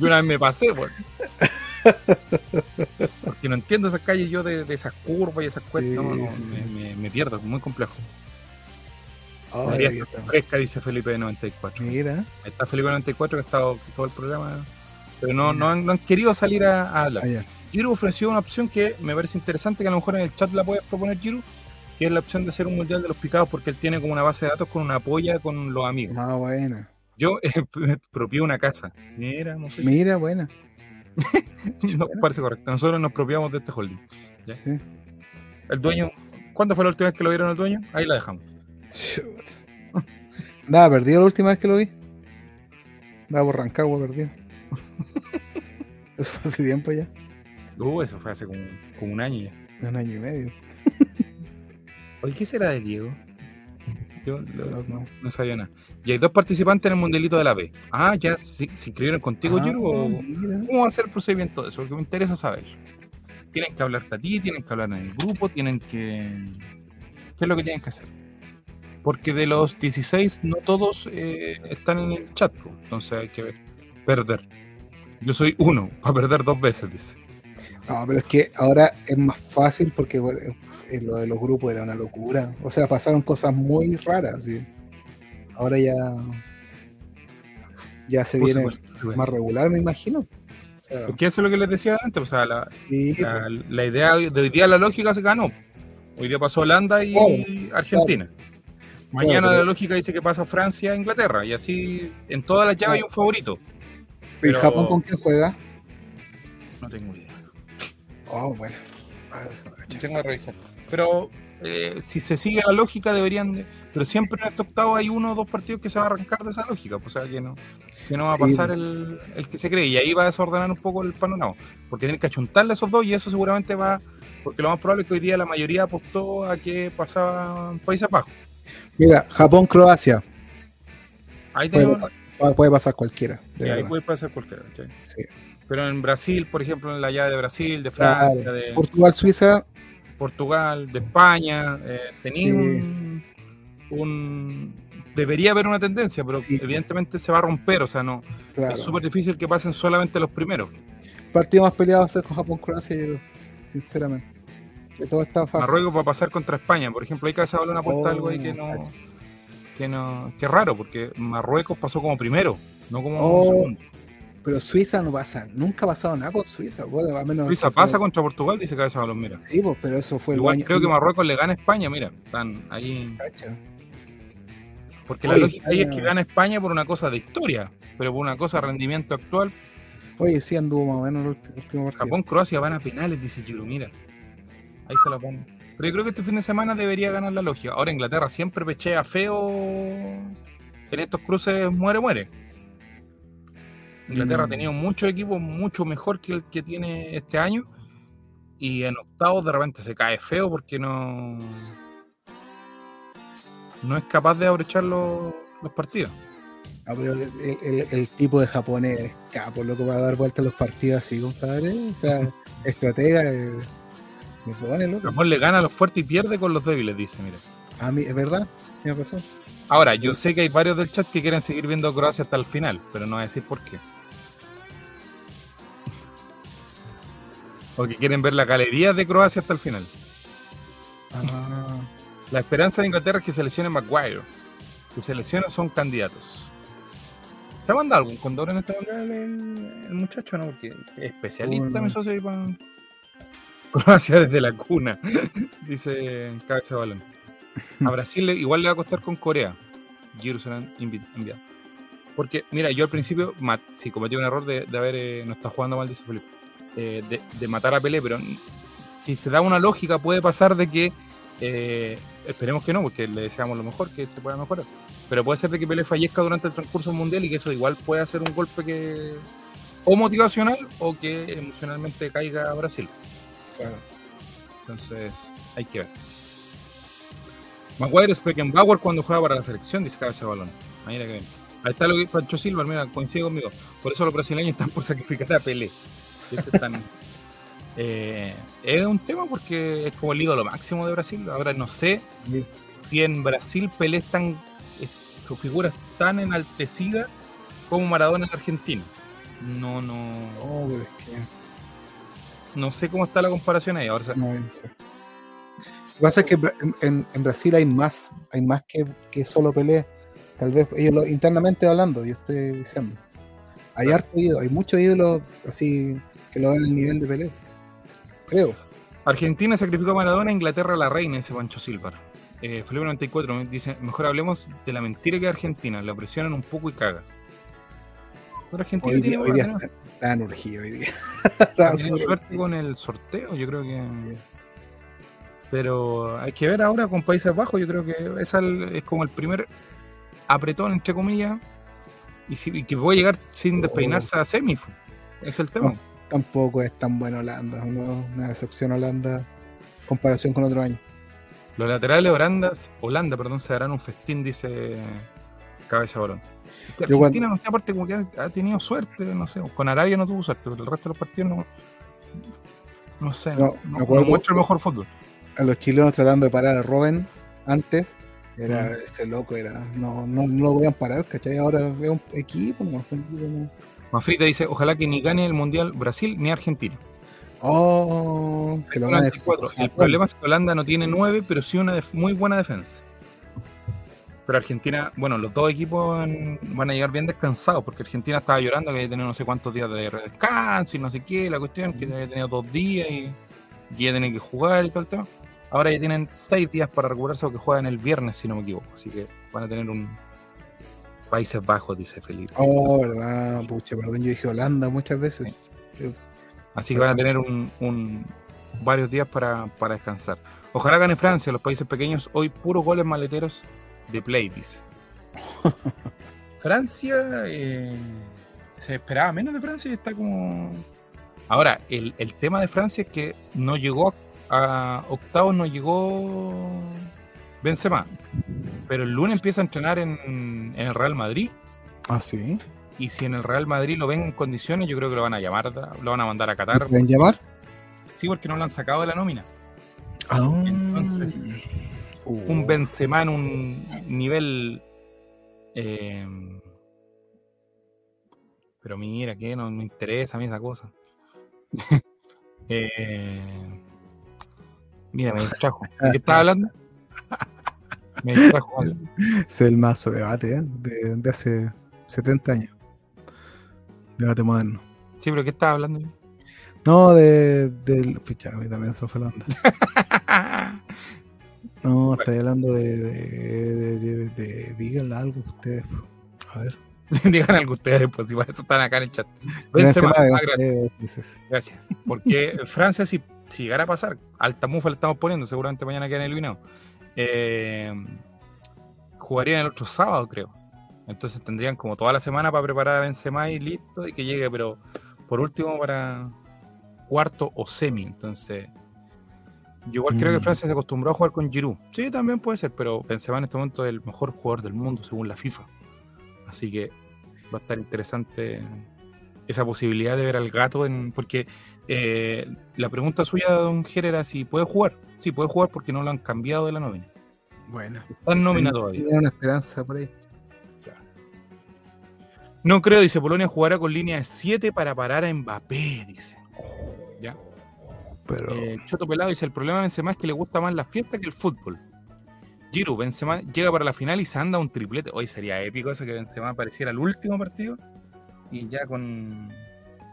Y una vez me pasé, pues. Porque no entiendo esas calles yo de, de esas curvas y esas cuestas, no, no, Sí, sí, me, sí. me- me pierdo, es muy complejo. María está fresca, dice Felipe de 94. Mira. Ahí está Felipe de 94 que ha estado todo el programa, pero no, no, han, no han querido salir a, a hablar. Allá. Giro ofreció una opción que me parece interesante, que a lo mejor en el chat la puedes proponer, Giro, que es la opción de hacer un mundial de los picados, porque él tiene como una base de datos con una polla con los amigos. Ah, buena. Yo eh, me propié una casa. Mira, no sé. Mira, buena. No parece correcto. Nosotros nos propiamos de este holding. Sí. El dueño, ¿cuándo fue la última vez que lo vieron al dueño? Ahí la dejamos. Nada, perdido la última vez que lo vi. Nada por Rancagua perdido. Eso fue hace tiempo ya. Uh, eso fue hace como, como un año ya. Un año y medio. Oye, ¿qué será de Diego? Yo No, no, no. sabía nada. Y hay dos participantes en el mundialito de la B. Ah, ya se, se inscribieron contigo, Ah. ¿Cómo va a ser el procedimiento de eso? Porque me interesa saber. Tienen que hablarte a ti, tienen que hablar en el grupo, tienen que. ¿Qué es lo que tienen que hacer? Porque de los 16, no todos eh, están en el chat, entonces hay que ver. Perder. Yo soy uno, para perder dos veces, dice. No, pero es que ahora es más fácil porque lo de los grupos era una locura. O sea, pasaron cosas muy raras. ¿sí? Ahora ya. Ya se viene más regular, me imagino. O sea, Porque eso es lo que les decía antes, o sea, la, sí, la, la idea de hoy día, la lógica se ganó. Hoy día pasó Holanda y Argentina. Mañana Claro, pero- la lógica dice que pasa Francia e Inglaterra. Y así en todas las llaves hay un favorito. ¿Y pero- Japón con quién juega? No tengo idea. Oh, bueno. Tengo que revisar. Pero eh, si se sigue la lógica deberían... de- Pero siempre en este octavo hay uno o dos partidos que se va a arrancar de esa lógica. pues, O sea, que no, que no va a Sí. pasar el, el que se cree. Y ahí va a desordenar un poco el panorama. Porque tienen que achuntarle a esos dos y eso seguramente va... Porque lo más probable es que hoy día la mayoría apostó a que pasaban Países Bajos. Mira, Japón-Croacia. Ahí Puede tenemos... pasar, puede- puede pasar cualquiera. de Sí, ahí puede pasar cualquiera. Pero en Brasil, por ejemplo, en la llave de Brasil, de Francia, Claro. de Portugal-Suiza, Portugal, de España, eh, tenía Sí. un, un- Debería haber una tendencia, pero Sí. evidentemente se va a romper, o sea, no. claro. Es súper difícil que pasen solamente los primeros. El partido más peleado va a ser con Japón-Croacia, sinceramente. De todo está fácil. Marruecos va a pasar contra España, por ejemplo, hay que hacer una apuesta Oh, algo ahí que no, cacho. que no, que raro, porque Marruecos pasó como primero, no como Oh, segundo. Pero Suiza no pasa, nunca ha pasado nada con Suiza. Bueno, menos Suiza fue- pasa contra Portugal, dice Cabeza Balón, mira. Sí, pues, pero eso fue el Igual año- creo que Marruecos le gana a España, mira, están ahí. Cacha. Porque la lógica ahí es que gana España por una cosa de historia, pero por una cosa de rendimiento actual, Oye, sí anduvo más o menos el último partido. Japón, Croacia van a penales, dice Giro, mira. Ahí se la pongo. Pero yo creo que este fin de semana debería ganar la lógica. Ahora Inglaterra siempre pechea feo. En estos cruces muere, muere. Inglaterra ha Mm. tenido muchos equipos mucho mejor que el que tiene este año. Y en octavos de repente se cae feo porque no. No es capaz de abrochar los, los partidos. Ah, pero el, el- el tipo de japonés es capo, loco, para dar vuelta a los partidos así, compadre. O sea, estratega. eh, me pone, loco. Japón le gana a los fuertes y pierde con los débiles, dice, mira. A mí, es verdad, tiene razón. Ahora, yo sé que hay varios del chat que quieren seguir viendo Croacia hasta el final, pero no voy a decir por qué. O que quieren ver la galería de Croacia hasta el final. Ah, La esperanza de Inglaterra es que se lesione Maguire. Que se lesionen son candidatos. ¿Se ha mandado algún condor en esta huelga el, el muchacho, no? Porque es especialista, socio, ahí pa- Croacia desde la cuna, dice Cabeza Balón. A Brasil igual le va a costar con Corea. Jerusalén enviado. Porque, mira, yo al principio ma- sí cometí un error de, de haber, eh, no está jugando mal, dice Felipe, eh, de, matar a Pelé, pero si se da una lógica puede pasar de que, eh, esperemos que no, porque le deseamos lo mejor, que se pueda mejorar, pero puede ser de que Pelé fallezca durante el transcurso mundial y que eso igual puede ser un golpe que o motivacional o que emocionalmente caiga a Brasil. Entonces, hay que ver. Maguire Beckenbauer cuando juega para la selección, dice Cabeza Balón. Ah. Ahí está lo que Pancho Silva, mira, coincide conmigo. Por eso los brasileños están por sacrificar a Pelé. Están- Eh, es un tema porque es como el ídolo máximo de Brasil. Ahora no sé si en Brasil Pelé es tan, es- su figura es tan enaltecida como Maradona en Argentina. No, no, es que. no sé cómo está la comparación ahí. Ahora, o sea, No, no sé. Lo que pasa es que en, en- Brasil hay más, hay más que, que solo pelea. Tal vez ellos lo, internamente hablando, yo estoy diciendo. Hay harto ídolo, hay muchos ídolos así que lo ven el nivel de pelea. Creo. Argentina sacrificó a Maradona, Inglaterra a la reina, dice Pancho Silva. Eh, Felipe 94 dice, mejor hablemos de la mentira que Argentina, la presionan un poco y caga. Pero Argentina Hoy tiene, día, hoy día están tan urgidos hoy día. suerte con el sorteo, yo creo que... Pero hay que ver ahora con Países Bajos, yo creo que esa es como el primer apretón, entre comillas, y, si- y que puede llegar sin despeinarse a semi. Es el tema. Tampoco es tan bueno Holanda, ¿no? una decepción Holanda en comparación con otro año. Los laterales Holanda, Holanda perdón, se darán un festín, dice Cabeza Balón. Argentina, no sé, aparte como que ha, ha tenido suerte, no sé, con Arabia no tuvo suerte, pero el resto de los partidos no. No sé, No, no, me no muestra el mejor fútbol. A los chilenos tratando de parar a Robin antes, era Mm. ese loco, era no, no, no lo podían parar, ¿cachai? Ahora veo un equipo, no, un equipo no. Mafrita dice, ojalá que ni gane el Mundial Brasil ni Argentina. Oh, que lo gane 94. El problema es que Holanda no tiene nueve, pero sí una muy buena defensa. Pero Argentina, bueno, los dos equipos van van a llegar bien descansados, porque Argentina estaba llorando que había tenido no sé cuántos días de descanso y no sé qué, la cuestión, que había tenido dos días y, y ya tienen que jugar y todo el tema. Ahora ya tienen seis días para recuperarse porque juegan el viernes, si no me equivoco. Así que van a tener un Países Bajos, dice Felipe. Oh, verdad, pucha, perdón, yo dije Holanda muchas veces. Dios. Así que van a tener un, un- varios días para, para descansar. Ojalá gane Francia, los países pequeños, hoy puros goles maleteros de play, dice. Francia, eh, se esperaba menos de Francia y está como... Ahora, el, el tema de Francia es que no llegó a octavos, no llegó Benzema. Pero el lunes empieza a entrenar en, en el Real Madrid. Ah, sí. Y si en el Real Madrid lo ven en condiciones, yo creo que lo van a llamar, lo van a mandar a ¿Me Qatar. pueden llamar? Sí, porque no lo han sacado de la nómina. Ah, Entonces, uh, Un Benzema en un nivel. eh, pero mira, que no me interesa a mí esa cosa. Eh, mira, me distrajo. ¿De qué estaba hablando? Me distrajo. algo. Es el mazo debate, ¿eh? De, de hace 70 años. Debate moderno. Sí, pero ¿qué estaba hablando yo? No, de. del Pucha, a mí también se fue la onda. No, estoy hablando de. de, de, de- de- díganle algo ustedes. A ver. Digan algo ustedes, pues igual eso están acá en el chat. Benzema, Benzema, gracias. Gracias. Porque Francia, si, si llegara a pasar, alta mufa le estamos poniendo, seguramente mañana quedan eliminados. Eh, jugarían el otro sábado, creo. Entonces tendrían como toda la semana para preparar a Benzema y listo, y que llegue, pero por último para cuarto o semi. Entonces, yo igual creo que Mm. Francia se acostumbró a jugar con Giroud. Sí, también puede ser, pero Benzema en este momento es el mejor jugador del mundo según la FIFA. Así que va a estar interesante esa posibilidad de ver al gato en. Porque eh, la pregunta suya, don Ger, era si puede jugar. Sí, puede jugar porque no lo han cambiado de la nómina. Bueno. Está en nómina todavía. Tiene una esperanza por ahí. No creo, dice Polonia jugará con línea de 7 para parar a Mbappé, dice. Ya. Pero. Eh, Choto Pelado dice: el problema de Benzema es que le gusta más la fiesta que el fútbol. Giroud, Benzema llega para la final y se anda un triplete. Hoy sería épico eso que Benzema apareciera el último partido y ya con,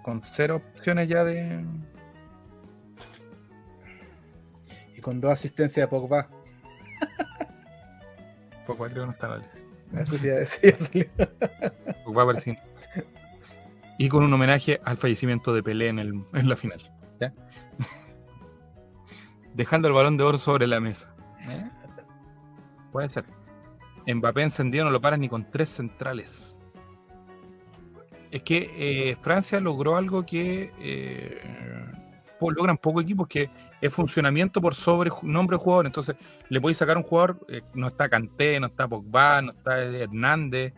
con cero opciones ya de. Y con dos asistencias de Pogba. Pogba creo que no está lista. Eso sí, eso ya salió. Pogba parece que no. Y con un homenaje al fallecimiento de Pelé en, el- en la final. ¿ya? Dejando el balón de oro sobre la mesa. ¿eh? Puede ser. Mbappé encendido no lo paras ni con tres centrales. Es que eh, Francia logró algo que eh, po- logran pocos equipos, que es funcionamiento por sobre nombre de jugador. Entonces, le podéis sacar un jugador, eh, no está Kanté, no está Pogba, no está Hernández.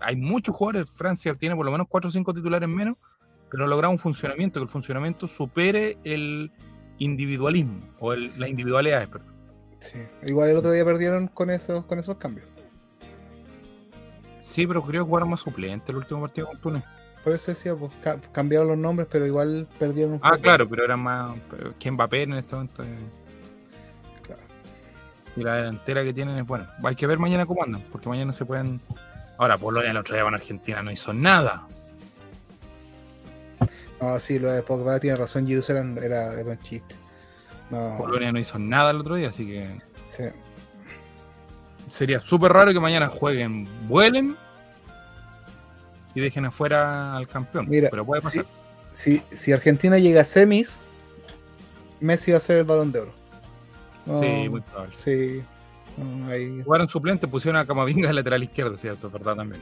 hay muchos jugadores, Francia tiene por lo menos 4 o 5 titulares menos, pero ha logrado un funcionamiento, que el funcionamiento supere el individualismo, o el, las individualidades, perdón. Sí. Igual el otro día perdieron con esos, con esos cambios. Sí, pero creo que jugaron más suplente el último partido con Túnez. Por eso decía, pues ca- cambiaron los nombres, pero igual perdieron un Ah, poco. claro, pero era más pero que Mbappé en este momento. Claro. Y la delantera que tienen es buena. Hay que ver mañana cómo andan, porque mañana se pueden. Ahora, Polonia el otro día con Argentina no hizo nada. No, sí, lo de Pogba tiene razón, Jerusalén era, era un chiste. No, Polonia no hizo nada el otro día, así que sí. Sería súper raro que mañana jueguen, vuelen y dejen afuera al campeón. Mira, pero puede si, pasar. si, si Argentina llega a semis, Messi va a ser el balón de oro. No, Sí, muy probable. sí. No, ahí- Jugaron suplente, pusieron a Camavinga de lateral izquierdo, sí, eso es verdad también.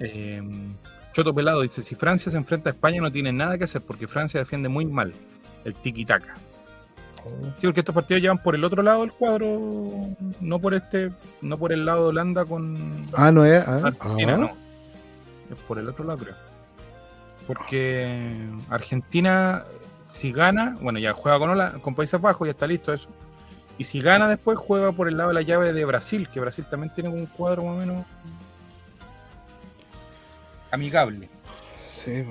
Eh, Choto Pelado dice: Si Francia se enfrenta a España, no tiene nada que hacer porque Francia defiende muy mal el tiki-taka. Sí, porque estos partidos llevan por el otro lado del cuadro, no por este, no por el lado de Holanda con Ah, no es. ah, Argentina, ah. no. Es por el otro lado, creo. Porque Argentina, si gana, bueno, ya juega con, Hola- con Países Bajos, ya está listo eso. Y si gana después, juega por el lado de la llave de Brasil, que Brasil también tiene un cuadro más o menos amigable. Sí.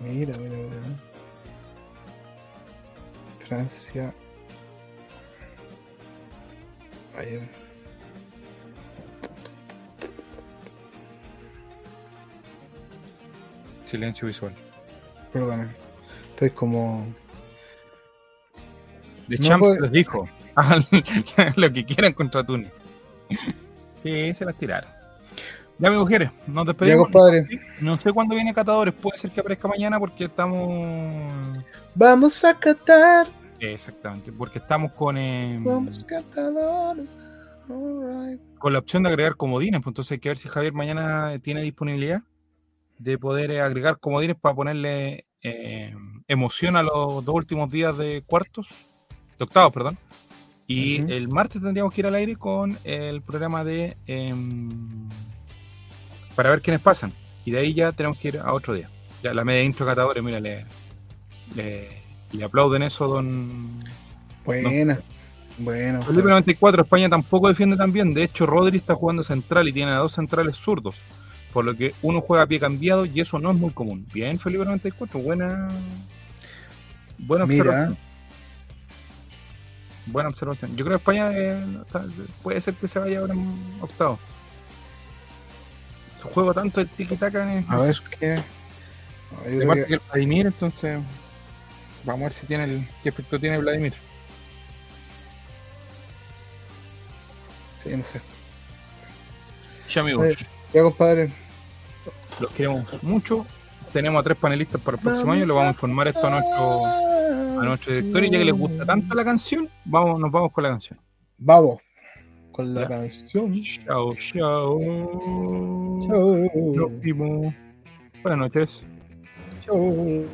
Mira, mira, mira. Francia. Silencio visual. Perdón. Estoy como. De No Champs puede- les dijo hagan lo que quieran contra Túnez. Sí, se las tiraron. Ya, mis mujeres, nos Ya, despedimos. compadre. No sé cuándo viene Catadores, puede ser que aparezca mañana porque estamos. Vamos a catar. Exactamente, porque estamos con, eh, con la opción de agregar comodines. Pues entonces hay que ver si Javier mañana tiene disponibilidad de poder eh, agregar comodines para ponerle eh, emoción a los dos últimos días de cuartos, de octavos, perdón. Y el martes tendríamos que ir al aire con el programa de em, para ver quiénes pasan. Y de ahí ya tenemos que ir a otro día. Ya la media intro catadores, mira, le, le, le aplauden eso, don Buena. Bueno. Felipe 94, España tampoco defiende tan bien. De hecho, Rodri está jugando central y tiene a dos centrales zurdos. Por lo que uno juega a pie cambiado y eso no es muy común. Bien, Felipe 94, buena. Buena Mira. observación. Buena observación. Yo creo que España eh, puede ser que se vaya ahora en octavo. Juego tanto de tiki-taka en A ver qué. No, yo de creo parte que- que el Vladimir, entonces vamos a ver si tiene el, qué efecto tiene Vladimir. Sí, no sé. Ya amigos. Eh, Ya, compadre. Los queremos mucho. Tenemos a tres panelistas para el próximo Vamos año. Le vamos a informar esto a nuestro, a nuestro director. Y ya que les gusta tanto la canción, vamos, nos vamos con la canción. Vamos. Con la Ya. canción. Chao, chao. Chau. Nos vimos. Buenas noches. Chau.